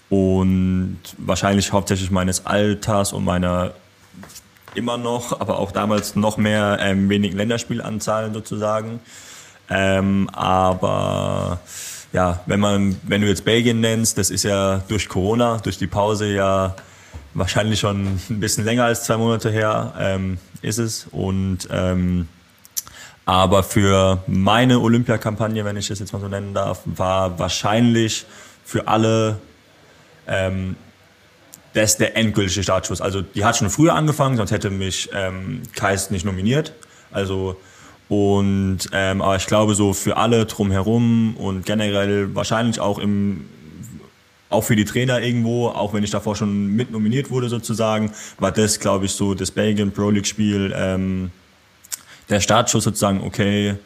Und wahrscheinlich hauptsächlich meines Alters und meiner immer noch, aber auch damals noch mehr ähm, wenigen Länderspielanzahlen sozusagen. Ähm, aber ja, wenn man, wenn du jetzt Belgien nennst, das ist ja durch Corona, durch die Pause ja wahrscheinlich schon ein bisschen länger als zwei Monate her, ähm, ist es. Und ähm, aber für meine Olympiakampagne, wenn ich das jetzt mal so nennen darf, war wahrscheinlich für alle ähm, das der endgültige Startschuss. Also die hat schon früher angefangen, sonst hätte mich ähm, Kais nicht nominiert. Also und ähm, aber ich glaube so für alle drumherum und generell wahrscheinlich auch im auch für die Trainer irgendwo, auch wenn ich davor schon mit nominiert wurde sozusagen, war das glaube ich so das Belgien Pro League Spiel ähm, der Startschuss sozusagen. Okay,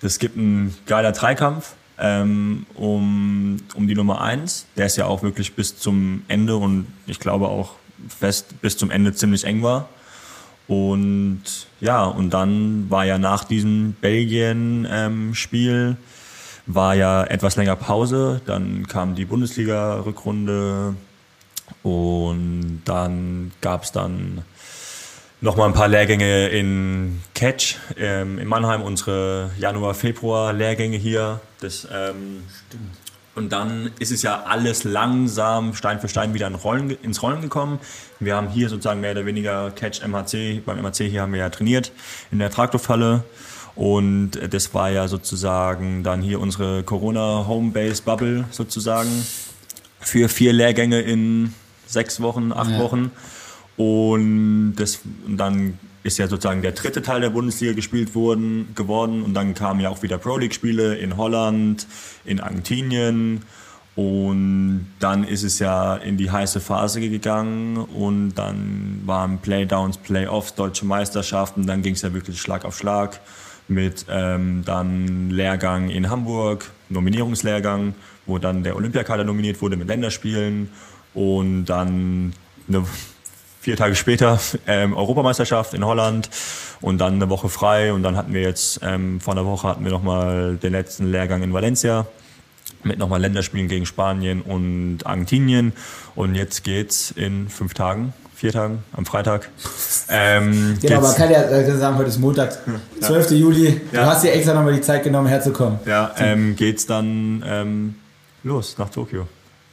das gibt ein geiler Dreikampf ähm, um, um die Nummer eins. Der ist ja auch wirklich bis zum Ende und ich glaube auch fest bis zum Ende ziemlich eng war. Und ja, und dann war ja nach diesem Belgien-Spiel ähm, war ja etwas länger Pause. Dann kam die Bundesliga-Rückrunde und dann gab es dann nochmal ein paar Lehrgänge in Catch ähm, in Mannheim, unsere Januar-Februar-Lehrgänge hier. Das, ähm, Stimmt. Und dann ist es ja alles langsam Stein für Stein wieder in Rollen, ins Rollen gekommen. Wir haben hier sozusagen mehr oder weniger Catch MHC. Beim MHC hier haben wir ja trainiert in der Traktorfalle. Und das war ja sozusagen dann hier unsere Corona Homebase Bubble sozusagen für vier Lehrgänge in sechs Wochen, acht ja. Wochen. Und, das, und dann ist ja sozusagen der dritte Teil der Bundesliga gespielt worden, geworden. Und dann kamen ja auch wieder Pro League Spiele in Holland, in Argentinien. Und dann ist es ja in die heiße Phase gegangen. Und dann waren Playdowns, Playoffs, deutsche Meisterschaften, dann ging es ja wirklich Schlag auf Schlag mit ähm, dann Lehrgang in Hamburg, Nominierungslehrgang, wo dann der Olympiakader nominiert wurde mit Länderspielen und dann eine, vier Tage später ähm, Europameisterschaft in Holland und dann eine Woche frei und dann hatten wir jetzt ähm, vor einer Woche hatten wir nochmal den letzten Lehrgang in Valencia mit nochmal Länderspielen gegen Spanien und Argentinien. Und jetzt geht's in fünf Tagen, vier Tagen, am Freitag. Ähm, genau, man kann ja äh, sagen, heute ist Montag, 12. Ja. Juli. Du ja. hast dir extra nochmal die Zeit genommen, herzukommen. Ja, ähm, geht's dann ähm, los nach Tokio.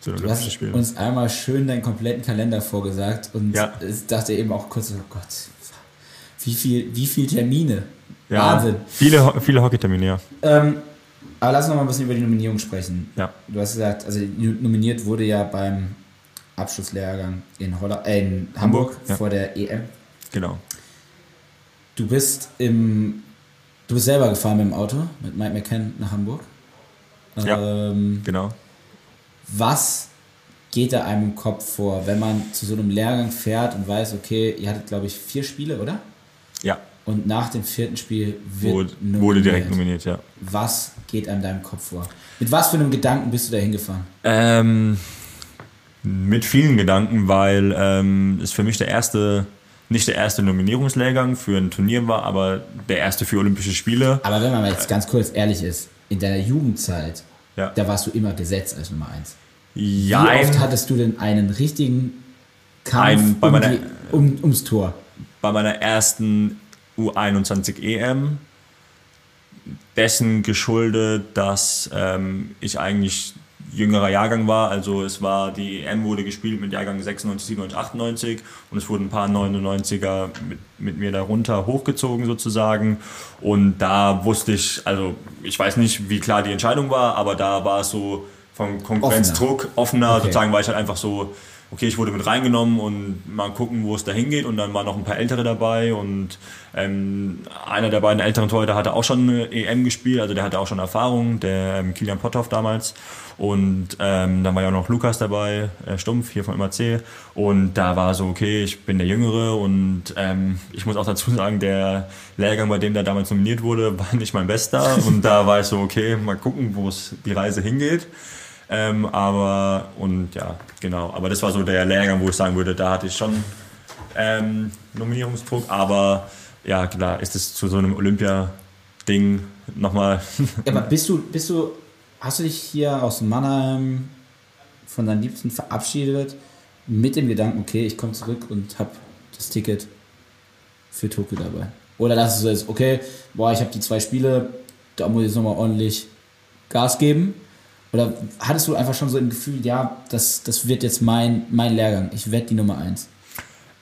Du hast Spielen. uns einmal schön deinen kompletten Kalender vorgesagt und ja. dachte eben auch kurz, oh Gott, wie viel, wie viel Termine. Ja, Wahnsinn. Viele, viele Hockeytermine, ja. Ähm, aber lass uns noch mal ein bisschen über die Nominierung sprechen. Ja. Du hast gesagt, also nominiert wurde ja beim Abschlusslehrgang in, Holla äh, in Hamburg, Hamburg ja. vor der EM. Genau. Du bist im, du bist selber gefahren mit dem Auto mit Mike McCann nach Hamburg. Ja. Ähm, genau. Was geht da einem im Kopf vor, wenn man zu so einem Lehrgang fährt und weiß, okay, ihr hattet glaube ich vier Spiele, oder? Ja. Und nach dem vierten Spiel wird wurde, wurde direkt nominiert, ja. Was geht an deinem Kopf vor? Mit was für einem Gedanken bist du da hingefahren? Ähm, mit vielen Gedanken, weil ähm, es für mich der erste, nicht der erste Nominierungslehrgang für ein Turnier war, aber der erste für Olympische Spiele. Aber wenn man jetzt ganz kurz ehrlich ist, in deiner Jugendzeit, ja. da warst du immer gesetzt als Nummer eins. Ja. Wie oft hattest du denn einen richtigen Kampf ein, um meiner, die, um, ums Tor? Bei meiner ersten U21 EM, dessen geschuldet, dass ähm, ich eigentlich jüngerer Jahrgang war. Also es war, die EM wurde gespielt mit Jahrgang 96, 97, 98 und es wurden ein paar 99er mit, mit mir darunter hochgezogen sozusagen. Und da wusste ich, also ich weiß nicht, wie klar die Entscheidung war, aber da war es so vom Konkurrenzdruck offener, offener okay. sozusagen, weil ich halt einfach so okay, ich wurde mit reingenommen und mal gucken, wo es da hingeht. Und dann waren noch ein paar Ältere dabei und ähm, einer der beiden älteren Torhüter hatte auch schon eine EM gespielt, also der hatte auch schon Erfahrung, der ähm, Kilian Potthoff damals. Und ähm, dann war ja auch noch Lukas dabei, äh, Stumpf hier von MAC. Und da war so, okay, ich bin der Jüngere und ähm, ich muss auch dazu sagen, der Lehrgang, bei dem der damals nominiert wurde, war nicht mein bester. Und da war ich so, okay, mal gucken, wo es die Reise hingeht. Ähm, aber, und ja, genau. Aber das war so der Lehrgang, wo ich sagen würde, da hatte ich schon ähm, Nominierungsdruck. Aber ja, klar, ist es zu so einem Olympia-Ding nochmal. Ja, aber bist du, bist du, hast du dich hier aus Mannheim von deinen Liebsten verabschiedet mit dem Gedanken, okay, ich komme zurück und habe das Ticket für Tokio dabei? Oder dass du ist, okay, boah, ich habe die zwei Spiele, da muss ich jetzt nochmal ordentlich Gas geben oder hattest du einfach schon so ein Gefühl, ja, das, das wird jetzt mein, mein Lehrgang, ich werde die Nummer eins?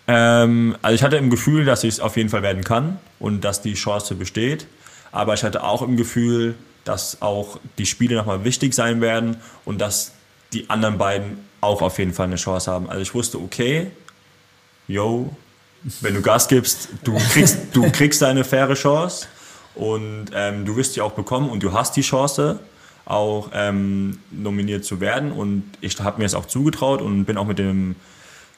Ähm, also ich hatte im Gefühl, dass ich es auf jeden Fall werden kann und dass die Chance besteht. Aber ich hatte auch im Gefühl, dass auch die Spiele nochmal wichtig sein werden und dass die anderen beiden auch auf jeden Fall eine Chance haben. Also ich wusste, okay, yo, wenn du Gas gibst, du kriegst, du kriegst eine faire Chance und ähm, du wirst die auch bekommen und du hast die Chance auch ähm, nominiert zu werden. Und ich habe mir es auch zugetraut und bin auch mit dem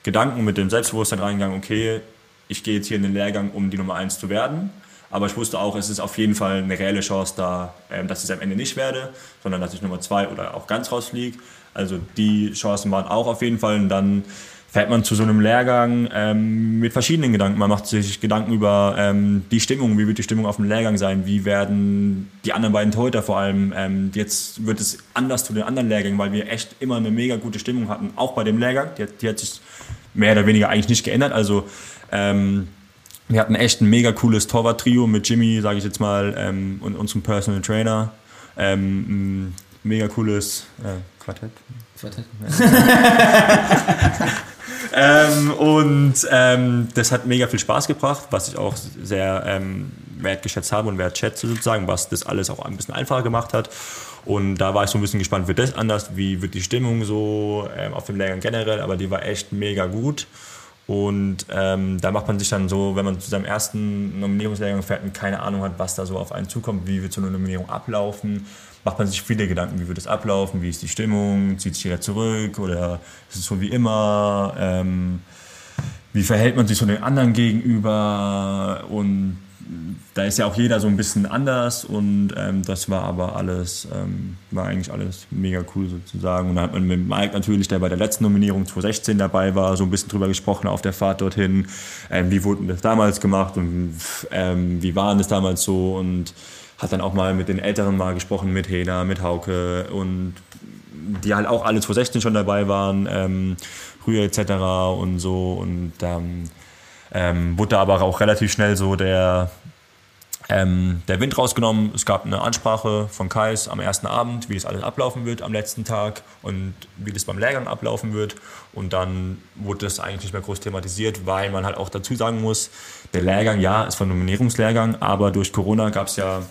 Gedanken, mit dem Selbstbewusstsein reingegangen, okay, ich gehe jetzt hier in den Lehrgang, um die Nummer 1 zu werden. Aber ich wusste auch, es ist auf jeden Fall eine reelle Chance da, ähm, dass ich es am Ende nicht werde, sondern dass ich Nummer 2 oder auch ganz rausfliege. Also die Chancen waren auch auf jeden Fall. Und dann fährt man zu so einem Lehrgang ähm, mit verschiedenen Gedanken. Man macht sich Gedanken über ähm, die Stimmung, wie wird die Stimmung auf dem Lehrgang sein, wie werden die anderen beiden Torhüter vor allem. Ähm, jetzt wird es anders zu den anderen Lehrgängen, weil wir echt immer eine mega gute Stimmung hatten, auch bei dem Lehrgang. Die, die hat sich mehr oder weniger eigentlich nicht geändert. Also ähm, wir hatten echt ein mega cooles Torwart-Trio mit Jimmy, sage ich jetzt mal, ähm, und unserem Personal Trainer. Ähm, mega cooles äh, Quartett. Quartett. ähm, und ähm, das hat mega viel Spaß gebracht, was ich auch sehr ähm, wertgeschätzt habe und wertschätze sozusagen, was das alles auch ein bisschen einfacher gemacht hat. Und da war ich so ein bisschen gespannt, wird das anders, wie wird die Stimmung so ähm, auf dem Lehrgang generell, aber die war echt mega gut. Und ähm, da macht man sich dann so, wenn man zu seinem ersten Nominierungslehrgang fährt und keine Ahnung hat, was da so auf einen zukommt, wie wird so eine Nominierung ablaufen, macht man sich viele Gedanken, wie wird es ablaufen, wie ist die Stimmung, zieht sich jeder zurück oder ist es so wie immer, ähm, wie verhält man sich so den anderen gegenüber und da ist ja auch jeder so ein bisschen anders und ähm, das war aber alles, ähm, war eigentlich alles mega cool sozusagen. Und dann hat man mit Mike natürlich, der bei der letzten Nominierung 2016 dabei war, so ein bisschen drüber gesprochen auf der Fahrt dorthin. Ähm, wie wurde das damals gemacht und ähm, wie waren das damals so und hat dann auch mal mit den Älteren mal gesprochen, mit Hena, mit Hauke und die halt auch alle 2016 schon dabei waren, ähm, Rühr etc. und so und dann ähm, wurde aber auch relativ schnell so der, ähm, der Wind rausgenommen. Es gab eine Ansprache von Kais am ersten Abend, wie es alles ablaufen wird am letzten Tag und wie das beim Lehrgang ablaufen wird. Und dann wurde das eigentlich nicht mehr groß thematisiert, weil man halt auch dazu sagen muss, der Lehrgang, ja, ist von Nominierungslehrgang, aber durch Corona gab es ja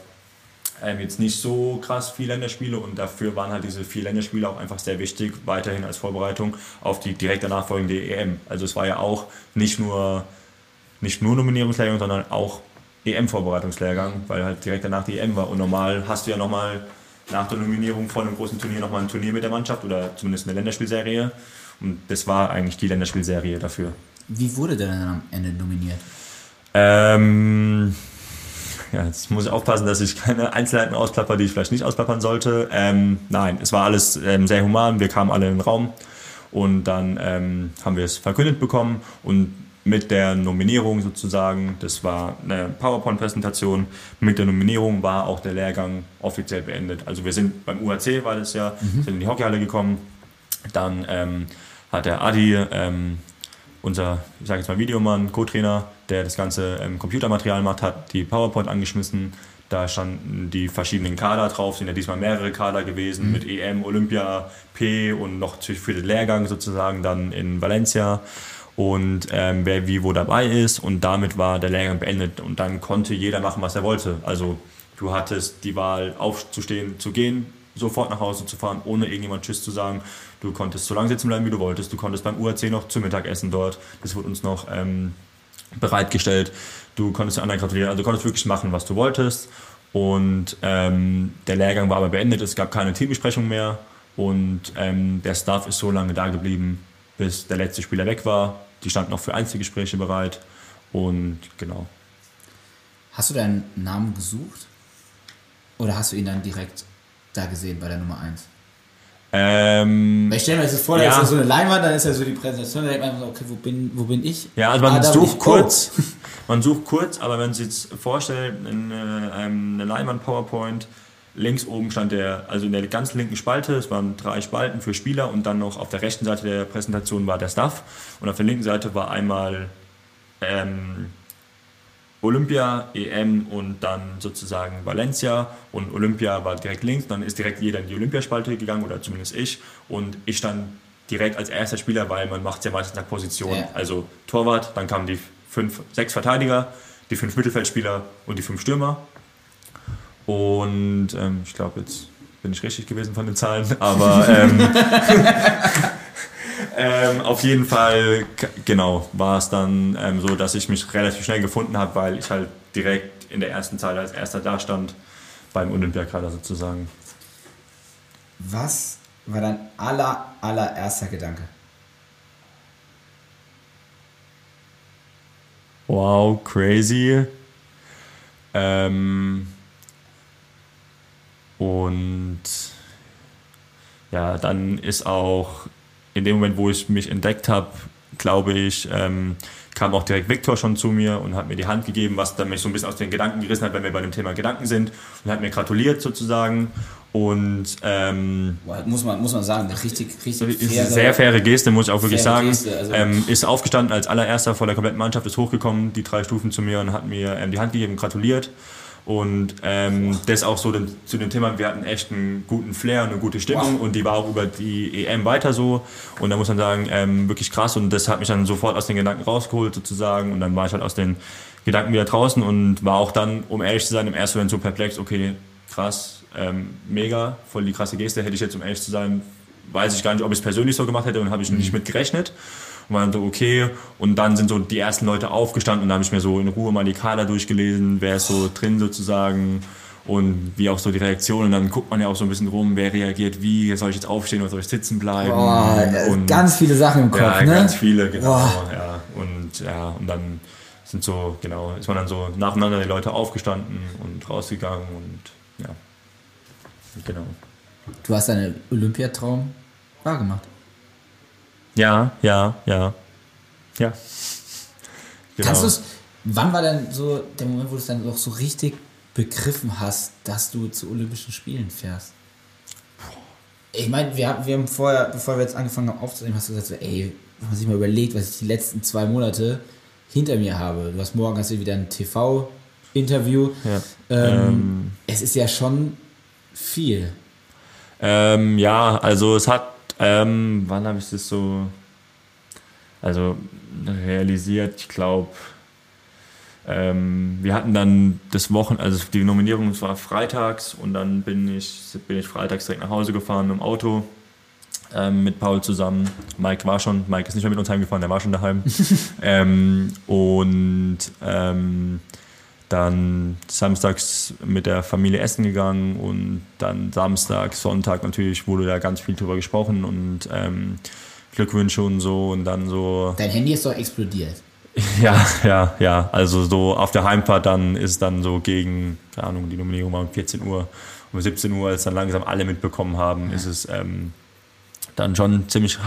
ähm, jetzt nicht so krass viele Länderspiele und dafür waren halt diese vier Länderspiele auch einfach sehr wichtig, weiterhin als Vorbereitung auf die direkt danach folgende EM. Also es war ja auch nicht nur nicht nur Nominierungslehrgang, sondern auch EM-Vorbereitungslehrgang, weil halt direkt danach die EM war. Und normal hast du ja nochmal nach der Nominierung vor einem großen Turnier nochmal ein Turnier mit der Mannschaft oder zumindest eine Länderspielserie. Und das war eigentlich die Länderspielserie dafür. Wie wurde der dann am Ende nominiert? Ähm, ja, jetzt muss ich aufpassen, dass ich keine Einzelheiten ausklapper, die ich vielleicht nicht ausklappern sollte. Ähm, nein, es war alles ähm, sehr human. Wir kamen alle in den Raum und dann ähm, haben wir es verkündet bekommen und mit der Nominierung sozusagen, das war eine PowerPoint-Präsentation, mit der Nominierung war auch der Lehrgang offiziell beendet. Also wir sind beim UHC, war das ja, mhm. sind in die Hockeyhalle gekommen, dann ähm, hat der Adi, ähm, unser, ich sage jetzt mal Videomann, Co-Trainer, der das ganze ähm, Computermaterial macht, hat die PowerPoint angeschmissen. Da standen die verschiedenen Kader drauf, sind ja diesmal mehrere Kader gewesen mhm. mit EM, Olympia, P und noch für den Lehrgang sozusagen dann in Valencia und ähm, wer wie wo dabei ist und damit war der Lehrgang beendet und dann konnte jeder machen, was er wollte. Also du hattest die Wahl aufzustehen, zu gehen, sofort nach Hause zu fahren, ohne irgendjemand Tschüss zu sagen. Du konntest so lange sitzen bleiben, wie du wolltest. Du konntest beim UAC noch zu Mittag essen dort. Das wurde uns noch ähm, bereitgestellt. Du konntest den anderen gratulieren. Also du konntest wirklich machen, was du wolltest. Und ähm, der Lehrgang war aber beendet. Es gab keine Teambesprechung mehr. Und ähm, der Staff ist so lange da geblieben, bis der letzte Spieler weg war. Die standen noch für Einzelgespräche bereit. Und genau. Hast du deinen Namen gesucht? Oder hast du ihn dann direkt da gesehen bei der Nummer 1? Ähm, ich stelle mir das vor, da ja. ist so eine Leinwand, dann ist ja so die Präsentation, da denkt man so, okay, wo bin, wo bin ich? Ja, also man ah, sucht kurz, oh. man sucht kurz, aber wenn Sie jetzt vorstellen, eine, ähm, eine Leinwand-PowerPoint, links oben stand der, also in der ganz linken Spalte, es waren drei Spalten für Spieler und dann noch auf der rechten Seite der Präsentation war der Staff und auf der linken Seite war einmal ähm, Olympia, EM und dann sozusagen Valencia. Und Olympia war direkt links, dann ist direkt jeder in die Olympiaspalte gegangen oder zumindest ich. Und ich stand direkt als erster Spieler, weil man macht es ja meistens nach Position, ja. also Torwart, dann kamen die fünf, sechs Verteidiger, die fünf Mittelfeldspieler und die fünf Stürmer. Und ähm, ich glaube, jetzt bin ich richtig gewesen von den Zahlen, aber ähm, ähm, auf jeden Fall, genau, war es dann ähm, so, dass ich mich relativ schnell gefunden habe, weil ich halt direkt in der ersten Zahl als erster da stand beim Olympiakader sozusagen. Was war dein aller, allererster Gedanke? Wow, crazy. Ähm, und ja, dann ist auch in dem Moment, wo ich mich entdeckt habe, glaube ich, ähm, kam auch direkt Viktor schon zu mir und hat mir die Hand gegeben, was dann mich so ein bisschen aus den Gedanken gerissen hat, wenn wir bei dem Thema Gedanken sind und hat mir gratuliert sozusagen und ähm, muss man muss man sagen, eine richtig richtig faire, sehr faire Geste muss ich auch wirklich sagen. Geste, also ähm, ist aufgestanden als allererster vor der kompletten Mannschaft, ist hochgekommen, die drei Stufen zu mir und hat mir ähm, die Hand gegeben, gratuliert und ähm, das auch so den, zu dem Thema, wir hatten echt einen guten Flair und eine gute Stimmung wow. und die war auch über die EM weiter so. Und da muss man sagen, ähm, wirklich krass und das hat mich dann sofort aus den Gedanken rausgeholt sozusagen und dann war ich halt aus den Gedanken wieder draußen und war auch dann, um ehrlich zu sein, im ersten Moment so perplex, okay, krass, ähm, mega, voll die krasse Geste, hätte ich jetzt, um ehrlich zu sein, weiß ich gar nicht, ob ich es persönlich so gemacht hätte und habe ich mhm. nicht mit gerechnet. Und man so, okay. Und dann sind so die ersten Leute aufgestanden und da habe ich mir so in Ruhe mal die Kader durchgelesen, wer ist so drin sozusagen und wie auch so die Reaktionen. Und dann guckt man ja auch so ein bisschen rum, wer reagiert wie, soll ich jetzt aufstehen oder soll ich sitzen bleiben? Boah, und ganz viele Sachen im Kopf, ja, ne? ganz viele, genau. Boah. Ja. Und ja, und dann sind so, genau, ist man dann so nacheinander die Leute aufgestanden und rausgegangen und ja. Genau. Du hast deinen Olympiatraum wahrgemacht. Ja, ja, ja. Ja. Genau. Kannst du es, wann war dann so der Moment, wo du es dann auch so richtig begriffen hast, dass du zu Olympischen Spielen fährst? Ich meine, wir, haben- wir haben vorher, bevor wir jetzt angefangen haben aufzunehmen, hast du gesagt, so, ey, wenn man sich mal überlegt, was ich die letzten zwei Monate hinter mir habe. Du hast morgen hast du wieder ein TV-Interview. Ja. Ähm, Ähm. Es ist ja schon viel. Ähm, ja, also es hat, ähm, wann habe ich das so, also realisiert, ich glaube, ähm, wir hatten dann das Wochen, also die Nominierung war freitags und dann bin ich, bin ich freitags direkt nach Hause gefahren mit dem Auto ähm, mit Paul zusammen. Mike war schon, Mike ist nicht mehr mit uns heimgefahren, der war schon daheim. ähm, und ähm, dann samstags mit der Familie essen gegangen und dann Samstag, Sonntag natürlich wurde da ganz viel drüber gesprochen und ähm, Glückwünsche und so und dann so, Dein Handy ist doch explodiert. ja, ja, ja, also so auf der Heimfahrt dann ist dann so gegen, keine Ahnung, die Nominierung war um 14 Uhr, um 17 Uhr, als dann langsam alle mitbekommen haben, ist es ähm, dann schon ziemlich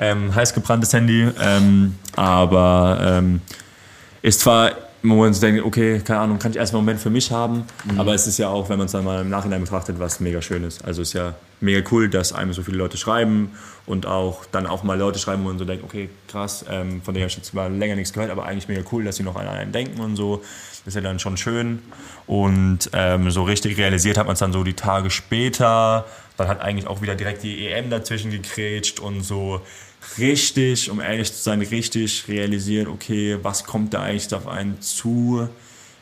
ähm, heiß gebranntes Handy, ähm, aber ähm, ist zwar Moment so denkt, okay, keine Ahnung, kann ich erstmal einen Moment für mich haben, aber es ist ja auch, wenn man es dann mal im Nachhinein betrachtet, was mega schön ist. Also es ist ja mega cool, dass einem so viele Leute schreiben und auch dann auch mal Leute schreiben, wo man so denkt, okay, krass, ähm, von denen habe ich jetzt mal länger nichts gehört, aber eigentlich mega cool, dass sie noch an einen denken und so. Das ist ja dann schon schön. Und ähm, so richtig realisiert hat man es dann so die Tage später. Dann hat eigentlich auch wieder direkt die EM dazwischen gegrätscht und so richtig, um ehrlich zu sein, richtig realisiert, okay, was kommt da eigentlich auf einen zu,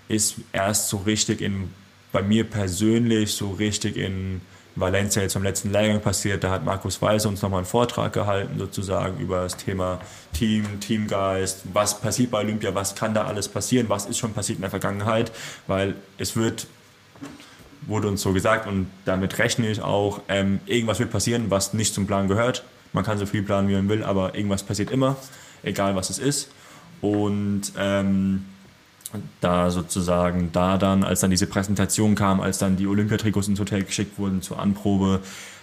ist erst so richtig in, bei mir persönlich, so richtig in Valencia jetzt beim letzten Lehrgang passiert. Da hat Markus Weiser uns nochmal einen Vortrag gehalten, sozusagen über das Thema Team, Teamgeist, was passiert bei Olympia, was kann da alles passieren, was ist schon passiert in der Vergangenheit, weil es wird wurde uns so gesagt und damit rechne ich auch. Ähm, irgendwas wird passieren, was nicht zum Plan gehört. Man kann so viel planen, wie man will, aber irgendwas passiert immer, egal was es ist. Und ähm, da sozusagen, da dann, als dann diese Präsentation kam, als dann die Olympiatrikots ins Hotel geschickt wurden zur Anprobe,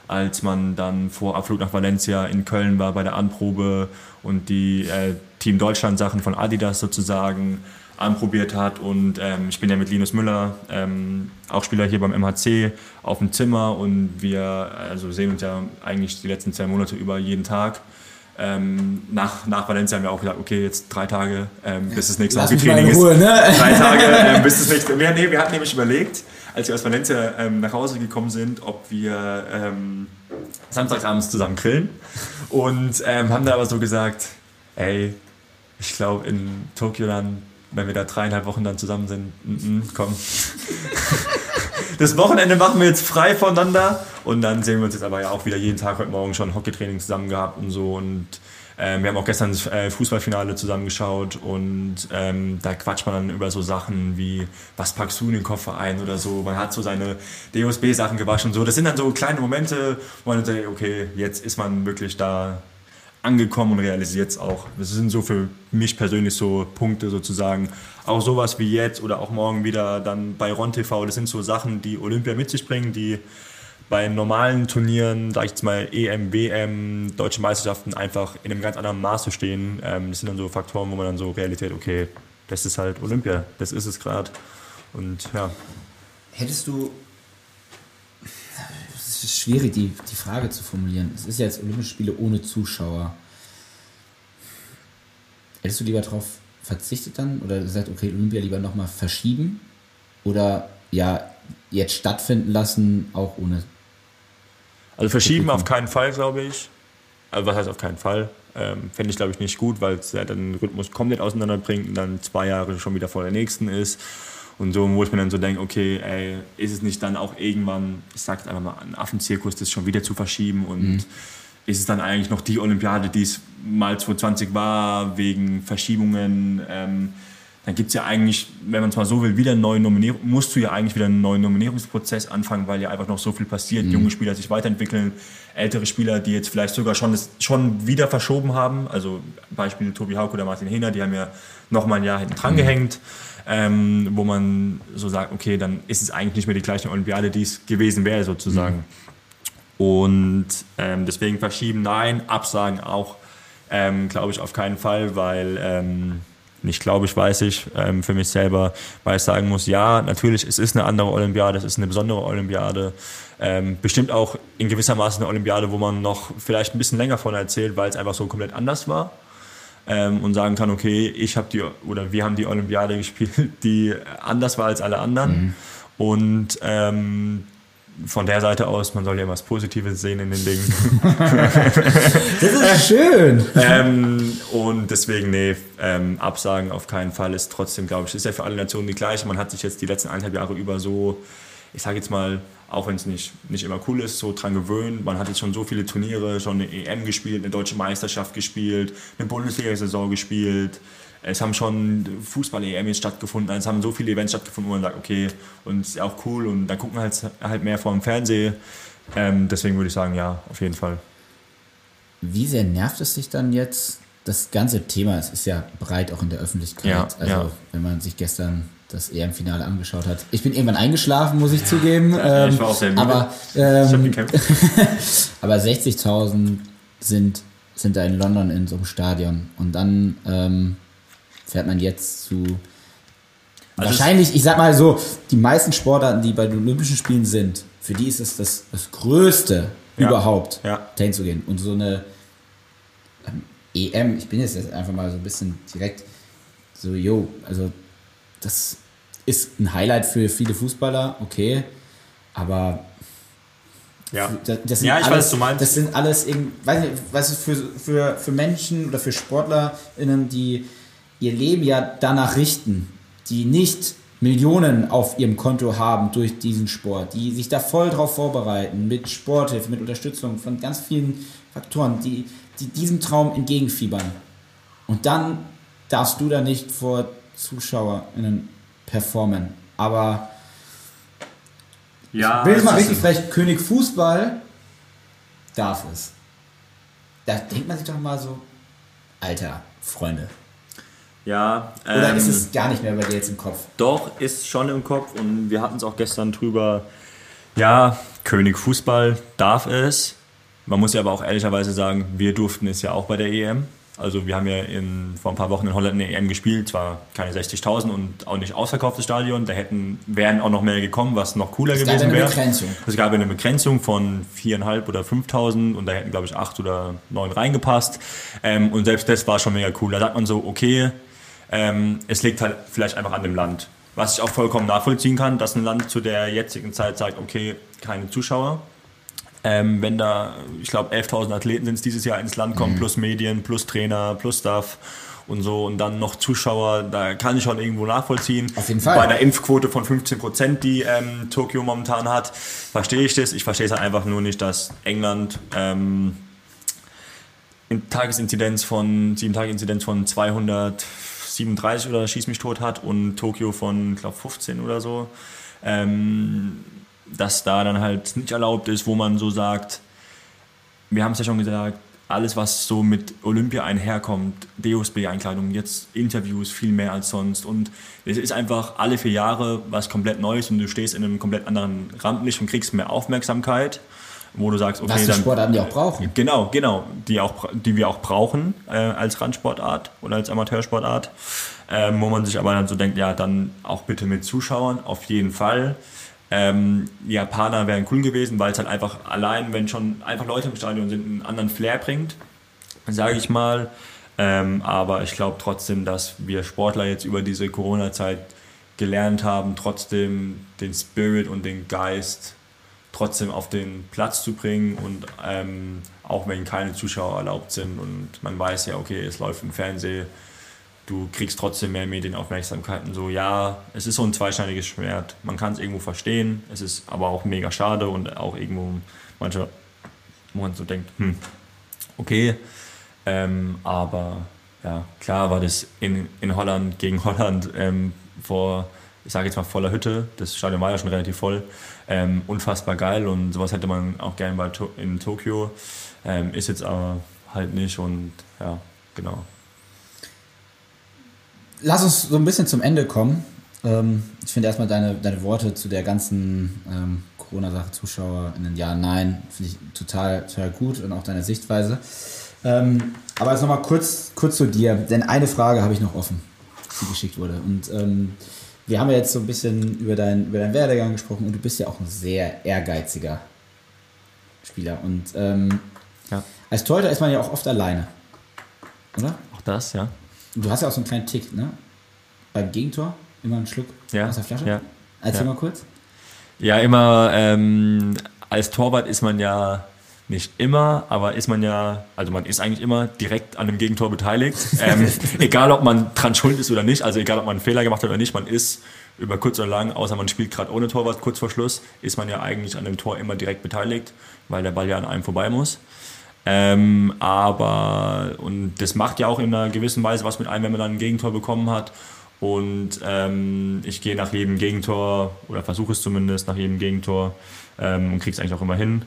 als man dann vor Abflug nach Valencia in Köln war bei der Anprobe und die äh, Team Deutschland Sachen von Adidas sozusagen anprobiert hat und ähm, ich bin ja mit Linus Müller, ähm, auch Spieler hier beim MHC, auf dem Zimmer und wir also sehen uns ja eigentlich die letzten zwei Monate über jeden Tag. Ähm, nach, nach Valencia haben wir auch gesagt, okay, jetzt drei Tage, ähm, bis das nächste Hockeytraining in ist. Ruhe, ne? Drei Tage, ähm, bis das nächste. Wir, nee, wir hatten nämlich überlegt, als wir aus Valencia ähm, nach Hause gekommen sind, ob wir ähm, samstagsabends zusammen grillen und ähm, haben dann aber so gesagt, ey, ich glaube in Tokio dann, wenn wir da dreieinhalb Wochen dann zusammen sind, mm, mm, komm. Das Wochenende machen wir jetzt frei voneinander. Und dann sehen wir uns jetzt aber ja auch wieder jeden Tag. Heute Morgen schon Hockeytraining zusammen gehabt und so. Und ähm, wir haben auch gestern das äh, Fußballfinale zusammengeschaut. Und ähm, da quatscht man dann über so Sachen wie, was packst du in den Koffer ein oder so. Man hat so seine DOSB-Sachen gewaschen und so. Das sind dann so kleine Momente, wo man denkt, okay, jetzt ist man wirklich da angekommen und realisiert es auch. Das sind so für mich persönlich so Punkte sozusagen. Auch sowas wie jetzt oder auch morgen wieder dann bei Ron TV. Das sind so Sachen, die Olympia mit sich bringen, die bei normalen Turnieren, sag ich jetzt mal EM, WM, deutsche Meisterschaften einfach in einem ganz anderen Maße stehen. Ähm, das sind dann so Faktoren, wo man dann so realisiert, okay, das ist halt Olympia, das ist es gerade. Und ja. Hättest du. Es ist schwierig, die, die Frage zu formulieren. Es ist ja jetzt Olympische Spiele ohne Zuschauer. Hättest du lieber darauf verzichtet dann? Oder gesagt, okay, Olympia lieber nochmal verschieben? Oder ja, jetzt stattfinden lassen, auch ohne. Also verschieben auf keinen Fall, glaube ich. Also was heißt auf keinen Fall? Ähm, Fände ich, glaube ich, nicht gut, weil es ja dann den Rhythmus komplett auseinanderbringt und dann zwei Jahre schon wieder vor der nächsten ist. Und so, wo ich mir dann so denke, okay, ey, ist es nicht dann auch irgendwann, ich sag's einfach mal, ein Affenzirkus, das schon wieder zu verschieben und ist es dann eigentlich noch die Olympiade, die es mal 2020 war, wegen Verschiebungen. Ähm, dann gibt es ja eigentlich, wenn man es mal so will, wieder einen neuen Nominierung, musst du ja eigentlich wieder einen neuen Nominierungsprozess anfangen, weil ja einfach noch so viel passiert. Mhm. Junge Spieler sich weiterentwickeln, ältere Spieler, die jetzt vielleicht sogar schon, das, schon wieder verschoben haben. Also Beispiel Tobi Hauke oder Martin Hehner, die haben ja noch mal ein Jahr hinten dran mhm. gehängt, ähm, wo man so sagt, okay, dann ist es eigentlich nicht mehr die gleiche Olympiade, die es gewesen wäre sozusagen. Mhm. Und ähm, deswegen verschieben, nein, absagen auch, ähm, glaube ich auf keinen Fall, weil ähm, nicht glaube ich, weiß ich ähm, für mich selber, weil ich sagen muss, ja, natürlich, es ist eine andere Olympiade, es ist eine besondere Olympiade. Ähm, bestimmt auch in gewisser Maße eine Olympiade, wo man noch vielleicht ein bisschen länger von erzählt, weil es einfach so komplett anders war. Ähm, und sagen kann, okay, ich habe die oder wir haben die Olympiade gespielt, die anders war als alle anderen. Mhm. Und ähm, von der Seite aus, man soll ja was Positives sehen in den Dingen. das ist schön. ähm, und deswegen, nee, ähm, Absagen auf keinen Fall ist trotzdem, glaube ich, ist ja für alle Nationen die gleiche. Man hat sich jetzt die letzten eineinhalb Jahre über so, ich sage jetzt mal, auch wenn es nicht, nicht immer cool ist, so dran gewöhnt. Man hat jetzt schon so viele Turniere, schon eine EM gespielt, eine deutsche Meisterschaft gespielt, eine Bundesliga-Saison gespielt es haben schon Fußball-EM jetzt stattgefunden, es haben so viele Events stattgefunden, wo man sagt, okay, und ist auch cool und da gucken wir halt, halt mehr vor dem Fernsehen. Ähm, deswegen würde ich sagen, ja, auf jeden Fall. Wie sehr nervt es sich dann jetzt? Das ganze Thema, es ist ja breit auch in der Öffentlichkeit. Ja, also, ja. wenn man sich gestern das EM-Finale angeschaut hat. Ich bin irgendwann eingeschlafen, muss ich zugeben. Ja, ich war auch sehr müde. Aber, ähm, aber 60.000 sind, sind da in London in so einem Stadion. Und dann ähm, fährt man jetzt zu. Also wahrscheinlich, ich sag mal so, die meisten Sportarten, die bei den Olympischen Spielen sind, für die ist es das, das Größte ja. überhaupt, ja. dahin zu gehen. Und so eine ähm, EM, ich bin jetzt einfach mal so ein bisschen direkt so, yo, also das ist ein Highlight für viele Fußballer, okay, aber ja, das, das ja ich alles, weiß, was du meinst. Das sind alles, weiß nicht, was ist für, für, für Menschen oder für SportlerInnen, die ihr Leben ja danach richten, die nicht Millionen auf ihrem Konto haben durch diesen Sport, die sich da voll drauf vorbereiten, mit Sporthilfe, mit Unterstützung von ganz vielen Faktoren, die, die diesem Traum entgegenfiebern. Und dann darfst du da nicht vor ZuschauerInnen performen. Aber ja, ich will es mal richtig vielleicht König Fußball darf es. Da denkt man sich doch mal so, Alter, Freunde, ja. Oder ähm, ist es gar nicht mehr bei dir jetzt im Kopf? Doch, ist schon im Kopf und wir hatten es auch gestern drüber. Ja, König Fußball darf es. Man muss ja aber auch ehrlicherweise sagen, wir durften es ja auch bei der EM. Also wir haben ja in, vor ein paar Wochen in Holland eine EM gespielt, zwar keine 60.000 und auch nicht ausverkauftes Stadion, da hätten, wären auch noch mehr gekommen, was noch cooler es gewesen wäre. Es gab eine Begrenzung von 4.500 oder 5.000 und da hätten glaube ich 8 oder 9 reingepasst ähm, und selbst das war schon mega cool. Da sagt man so, okay, ähm, es liegt halt vielleicht einfach an dem Land. Was ich auch vollkommen nachvollziehen kann, dass ein Land zu der jetzigen Zeit sagt, okay, keine Zuschauer. Ähm, wenn da, ich glaube, 11.000 Athleten sind es dieses Jahr ins Land kommen, mhm. plus Medien, plus Trainer, plus Staff und so und dann noch Zuschauer, da kann ich schon irgendwo nachvollziehen. Auf jeden Fall. Bei einer Impfquote von 15 Prozent, die ähm, Tokio momentan hat, verstehe ich das. Ich verstehe es halt einfach nur nicht, dass England ähm, Tagesinzidenz von, sieben Tage Inzidenz von 200 37 oder schieß mich tot hat und Tokio von, glaube 15 oder so. Ähm, dass da dann halt nicht erlaubt ist, wo man so sagt, wir haben es ja schon gesagt, alles, was so mit Olympia einherkommt, DOSB-Einkleidung, jetzt Interviews viel mehr als sonst. Und es ist einfach alle vier Jahre was komplett Neues und du stehst in einem komplett anderen Rampenlicht und kriegst mehr Aufmerksamkeit wo du sagst, okay, Was die dann, Sportarten die auch brauchen. Genau, genau, die, auch, die wir auch brauchen äh, als Randsportart oder als Amateursportart, ähm, wo man sich aber dann so denkt, ja, dann auch bitte mit Zuschauern, auf jeden Fall. Ähm, die Japaner wären cool gewesen, weil es halt einfach allein, wenn schon einfach Leute im Stadion sind, einen anderen Flair bringt, sage ich mal. Ähm, aber ich glaube trotzdem, dass wir Sportler jetzt über diese Corona-Zeit gelernt haben, trotzdem den Spirit und den Geist trotzdem auf den Platz zu bringen und ähm, auch wenn keine Zuschauer erlaubt sind und man weiß ja, okay, es läuft im Fernsehen, du kriegst trotzdem mehr Medienaufmerksamkeiten. So, ja, es ist so ein zweischneidiges Schwert. Man kann es irgendwo verstehen, es ist aber auch mega schade und auch irgendwo manche, wo man so denkt, hm, okay. Ähm, aber ja, klar war das in, in Holland gegen Holland ähm, vor, ich sage jetzt mal voller Hütte. Das Stadion war ja schon relativ voll. Ähm, unfassbar geil und sowas hätte man auch gerne bei to in Tokio. Ähm, ist jetzt aber halt nicht und ja, genau. Lass uns so ein bisschen zum Ende kommen. Ähm, ich finde erstmal deine, deine Worte zu der ganzen ähm, Corona-Sache, Zuschauer in den Jahren, nein, finde ich total, total gut und auch deine Sichtweise. Ähm, aber jetzt nochmal kurz, kurz zu dir, denn eine Frage habe ich noch offen, die geschickt wurde. Und ähm, wir haben ja jetzt so ein bisschen über, dein, über deinen Werdegang gesprochen und du bist ja auch ein sehr ehrgeiziger Spieler. Und ähm, ja. als Torhüter ist man ja auch oft alleine, oder? Auch das, ja. Du hast ja auch so einen kleinen Tick, ne? Beim Gegentor immer einen Schluck ja. aus der Flasche. Ja. Erzähl ja. mal kurz. Ja, immer ähm, als Torwart ist man ja nicht immer, aber ist man ja, also man ist eigentlich immer direkt an dem Gegentor beteiligt. Ähm, egal, ob man dran schuld ist oder nicht, also egal, ob man einen Fehler gemacht hat oder nicht, man ist über kurz oder lang, außer man spielt gerade ohne Torwart kurz vor Schluss, ist man ja eigentlich an dem Tor immer direkt beteiligt, weil der Ball ja an einem vorbei muss. Ähm, aber, und das macht ja auch in einer gewissen Weise was mit einem, wenn man dann ein Gegentor bekommen hat. Und ähm, ich gehe nach jedem Gegentor, oder versuche es zumindest nach jedem Gegentor, ähm, und kriege es eigentlich auch immer hin,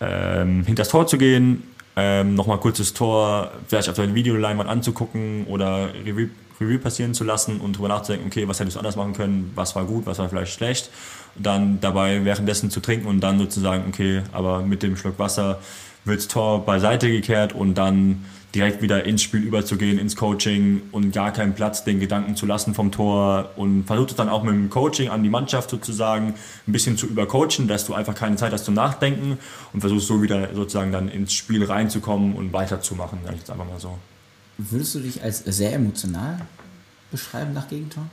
ähm, hinter das Tor zu gehen, ähm, nochmal kurzes Tor vielleicht auf der Videoleinwand anzugucken oder Revue, Revue passieren zu lassen und darüber nachzudenken, okay, was hättest du anders machen können, was war gut, was war vielleicht schlecht. Und dann dabei währenddessen zu trinken und dann sozusagen, okay, aber mit dem Schluck Wasser wird das Tor beiseite gekehrt und dann direkt wieder ins Spiel überzugehen, ins Coaching und gar keinen Platz den Gedanken zu lassen vom Tor und versucht es dann auch mit dem Coaching an die Mannschaft sozusagen ein bisschen zu übercoachen, dass du einfach keine Zeit hast zum Nachdenken und versuchst so wieder sozusagen dann ins Spiel reinzukommen und weiterzumachen, sag ich jetzt einfach mal so. Würdest du dich als sehr emotional beschreiben nach Gegentor?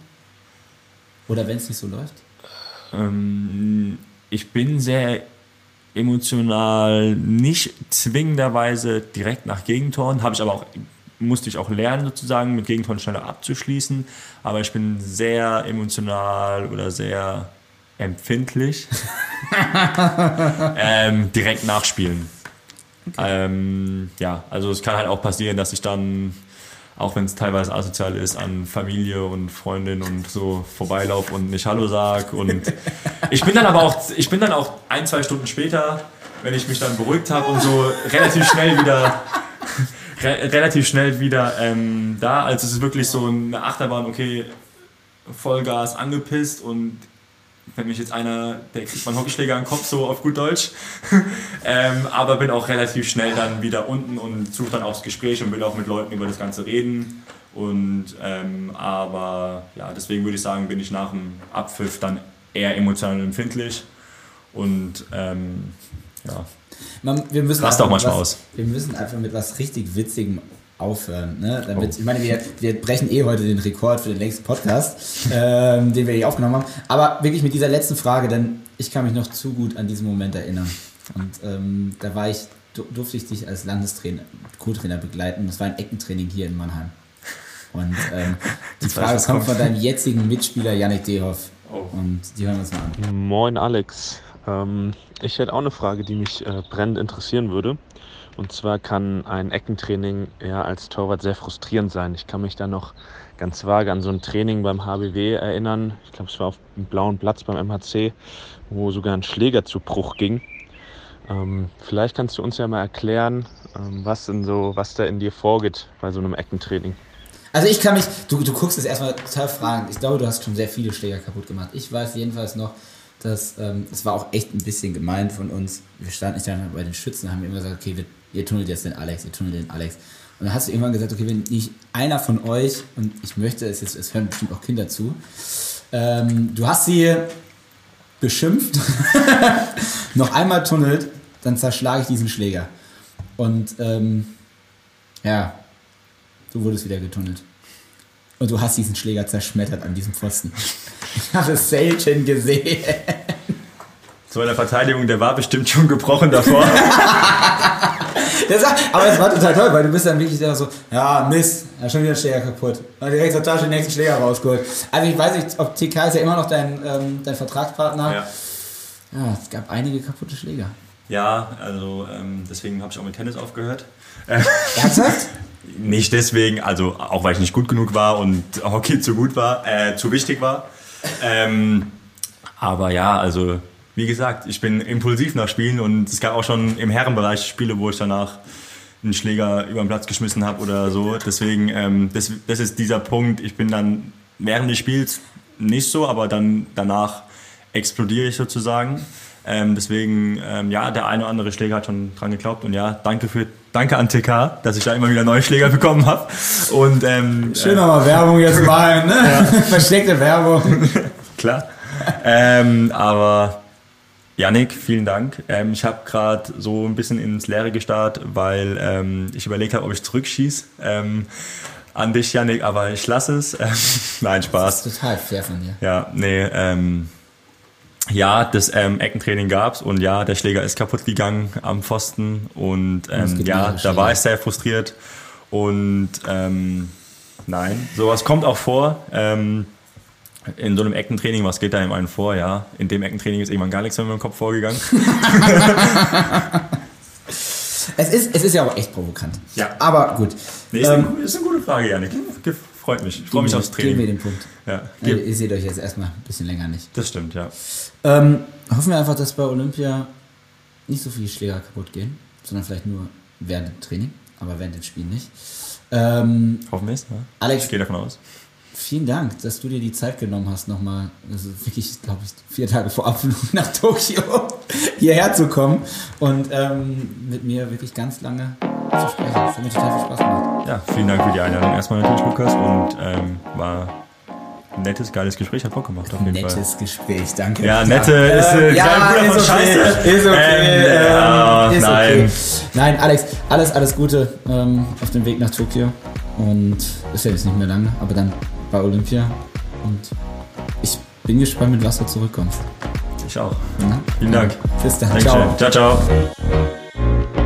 Oder wenn es nicht so läuft? Ähm, ich bin sehr emotional nicht zwingenderweise direkt nach Gegentoren, habe ich aber auch musste ich auch lernen sozusagen mit Gegentoren schneller abzuschließen, aber ich bin sehr emotional oder sehr empfindlich ähm, direkt nachspielen. Okay. Ähm, ja, also es kann halt auch passieren, dass ich dann auch wenn es teilweise asozial ist, an Familie und Freundin und so vorbeilaufe und nicht Hallo sag. Und ich bin dann aber auch, ich bin dann auch ein, zwei Stunden später, wenn ich mich dann beruhigt habe und so relativ schnell wieder re relativ schnell wieder ähm, da. Also es ist wirklich so eine Achterbahn, okay, Vollgas angepisst und wenn mich jetzt einer, der kriegt mal Hockeyschläger am Kopf, so auf gut Deutsch. ähm, aber bin auch relativ schnell dann wieder unten und suche dann auch das Gespräch und will auch mit Leuten über das Ganze reden. Und ähm, aber ja, deswegen würde ich sagen, bin ich nach dem Abpfiff dann eher emotional empfindlich. Und ähm, ja. Man, wir müssen Rast auch manchmal was, aus. Wir müssen einfach mit was richtig Witzigem aufhören. Ne? Damit, oh. Ich meine, wir, wir brechen eh heute den Rekord für den längsten Podcast, ähm, den wir hier aufgenommen haben. Aber wirklich mit dieser letzten Frage, denn ich kann mich noch zu gut an diesen Moment erinnern. Und ähm, da war ich, durfte ich dich als Landestrainer, Co-Trainer begleiten. Das war ein Eckentraining hier in Mannheim. Und ähm, die Frage kommt von deinem jetzigen Mitspieler Yannick Dehoff. Oh. Und die hören wir uns mal an. Moin Alex. Ähm, ich hätte auch eine Frage, die mich äh, brennend interessieren würde. Und zwar kann ein Eckentraining ja als Torwart sehr frustrierend sein. Ich kann mich da noch ganz vage an so ein Training beim HBW erinnern. Ich glaube, es war auf dem blauen Platz beim MHC, wo sogar ein Schläger zu Bruch ging. Ähm, vielleicht kannst du uns ja mal erklären, ähm, was, denn so, was da in dir vorgeht bei so einem Eckentraining. Also ich kann mich, du, du guckst es erstmal total fragen. Ich glaube, du hast schon sehr viele Schläger kaputt gemacht. Ich weiß jedenfalls noch, dass ähm, es war auch echt ein bisschen gemeint von uns. Wir standen nicht dann bei den Schützen, haben immer gesagt, okay, wir ihr tunnelt jetzt den Alex, ihr tunnelt den Alex. Und dann hast du irgendwann gesagt, okay, wenn nicht einer von euch, und ich möchte, es, jetzt, es hören bestimmt auch Kinder zu, ähm, du hast sie beschimpft, noch einmal tunnelt, dann zerschlage ich diesen Schläger. Und ähm, ja, du wurdest wieder getunnelt. Und du hast diesen Schläger zerschmettert an diesem Pfosten. Ich habe es selten gesehen. In der Verteidigung, der war bestimmt schon gebrochen davor. Sagt, aber es war total toll, weil du bist dann wirklich so, ja, Mist, ja, schon wieder Schläger kaputt. Und direkt zur Tasche den nächsten Schläger rausgeholt. Also ich weiß nicht, ob TK ist ja immer noch dein, ähm, dein Vertragspartner. Ja. ja, es gab einige kaputte Schläger. Ja, also ähm, deswegen habe ich auch mit Tennis aufgehört. Ernsthaft? Nicht deswegen, also auch weil ich nicht gut genug war und Hockey zu gut war, äh, zu wichtig war. Ähm, aber ja, also wie gesagt, ich bin impulsiv nach Spielen und es gab auch schon im Herrenbereich Spiele, wo ich danach einen Schläger über den Platz geschmissen habe oder so. Deswegen, ähm, das, das ist dieser Punkt. Ich bin dann während des Spiels nicht so, aber dann danach explodiere ich sozusagen. Ähm, deswegen, ähm, ja, der eine oder andere Schläger hat schon dran geglaubt und ja, danke für danke an TK, dass ich da immer wieder neue Schläger bekommen habe. Und ähm, Schön nochmal Werbung jetzt mal, ne? Versteckte Werbung. klar. ähm, aber Janik, vielen Dank. Ähm, ich habe gerade so ein bisschen ins Leere gestarrt, weil ähm, ich überlegt habe, ob ich zurückschieße. Ähm, an dich, Janik, aber ich lasse es. Nein, Spaß. Das ist total fair von dir. Ja, nee, ähm, ja, das ähm, Eckentraining gab's und ja, der Schläger ist kaputt gegangen am Pfosten und ähm, ja, da Schläger. war ich sehr frustriert und ähm, nein, sowas kommt auch vor. Ähm, in so einem Eckentraining, was geht da in einem vor? Ja, in dem Eckentraining ist irgendwann gar nichts mehr in meinem Kopf vorgegangen. Es ist, es ist ja auch echt provokant. Ja. Aber gut. Nee, ist, Ähm, eine, ist eine gute Frage, Janik. Freut mich. Ich freue mich aufs wir- Geben wir Training. den Punkt. Ja, Äh, Ihr seht euch jetzt erstmal ein bisschen länger nicht. das stimmt, ja. Ähm, hoffen wir einfach, dass bei Olympia nicht so viele Schläger kaputt gehen, sondern vielleicht nur während dem Training, aber während dem Spiel nicht. Ähm, Hoffen wir es. Ja. Alex, Ich gehe davon aus. Vielen Dank, dass du dir die Zeit genommen hast, nochmal, also wirklich, glaube ich, vier Tage vor Abflug nach Tokio hierher zu kommen und ähm, mit mir wirklich ganz lange zu sprechen. Das hat mir total viel Spaß gemacht. Ja, vielen Dank für die Einladung erstmal natürlich, Lukas. Und ähm, war ein nettes, geiles Gespräch, hat Bock gemacht auf jeden Fall. Nettes Gespräch, danke. Ja, nette ist äh, ja, Bruder von okay, Scheiße. ist okay, Ähm, ähm, ja, ist nein. okay. Nein, Alex, alles, alles Gute ähm, auf dem Weg nach Tokio. Und ist ja jetzt nicht mehr lange, aber dann bei Olympia. Und ich bin gespannt, mit was du zurückkommst. Ich auch. Ja? Vielen Dank. Bis dann. Dankeschön. Ciao. ciao. ciao.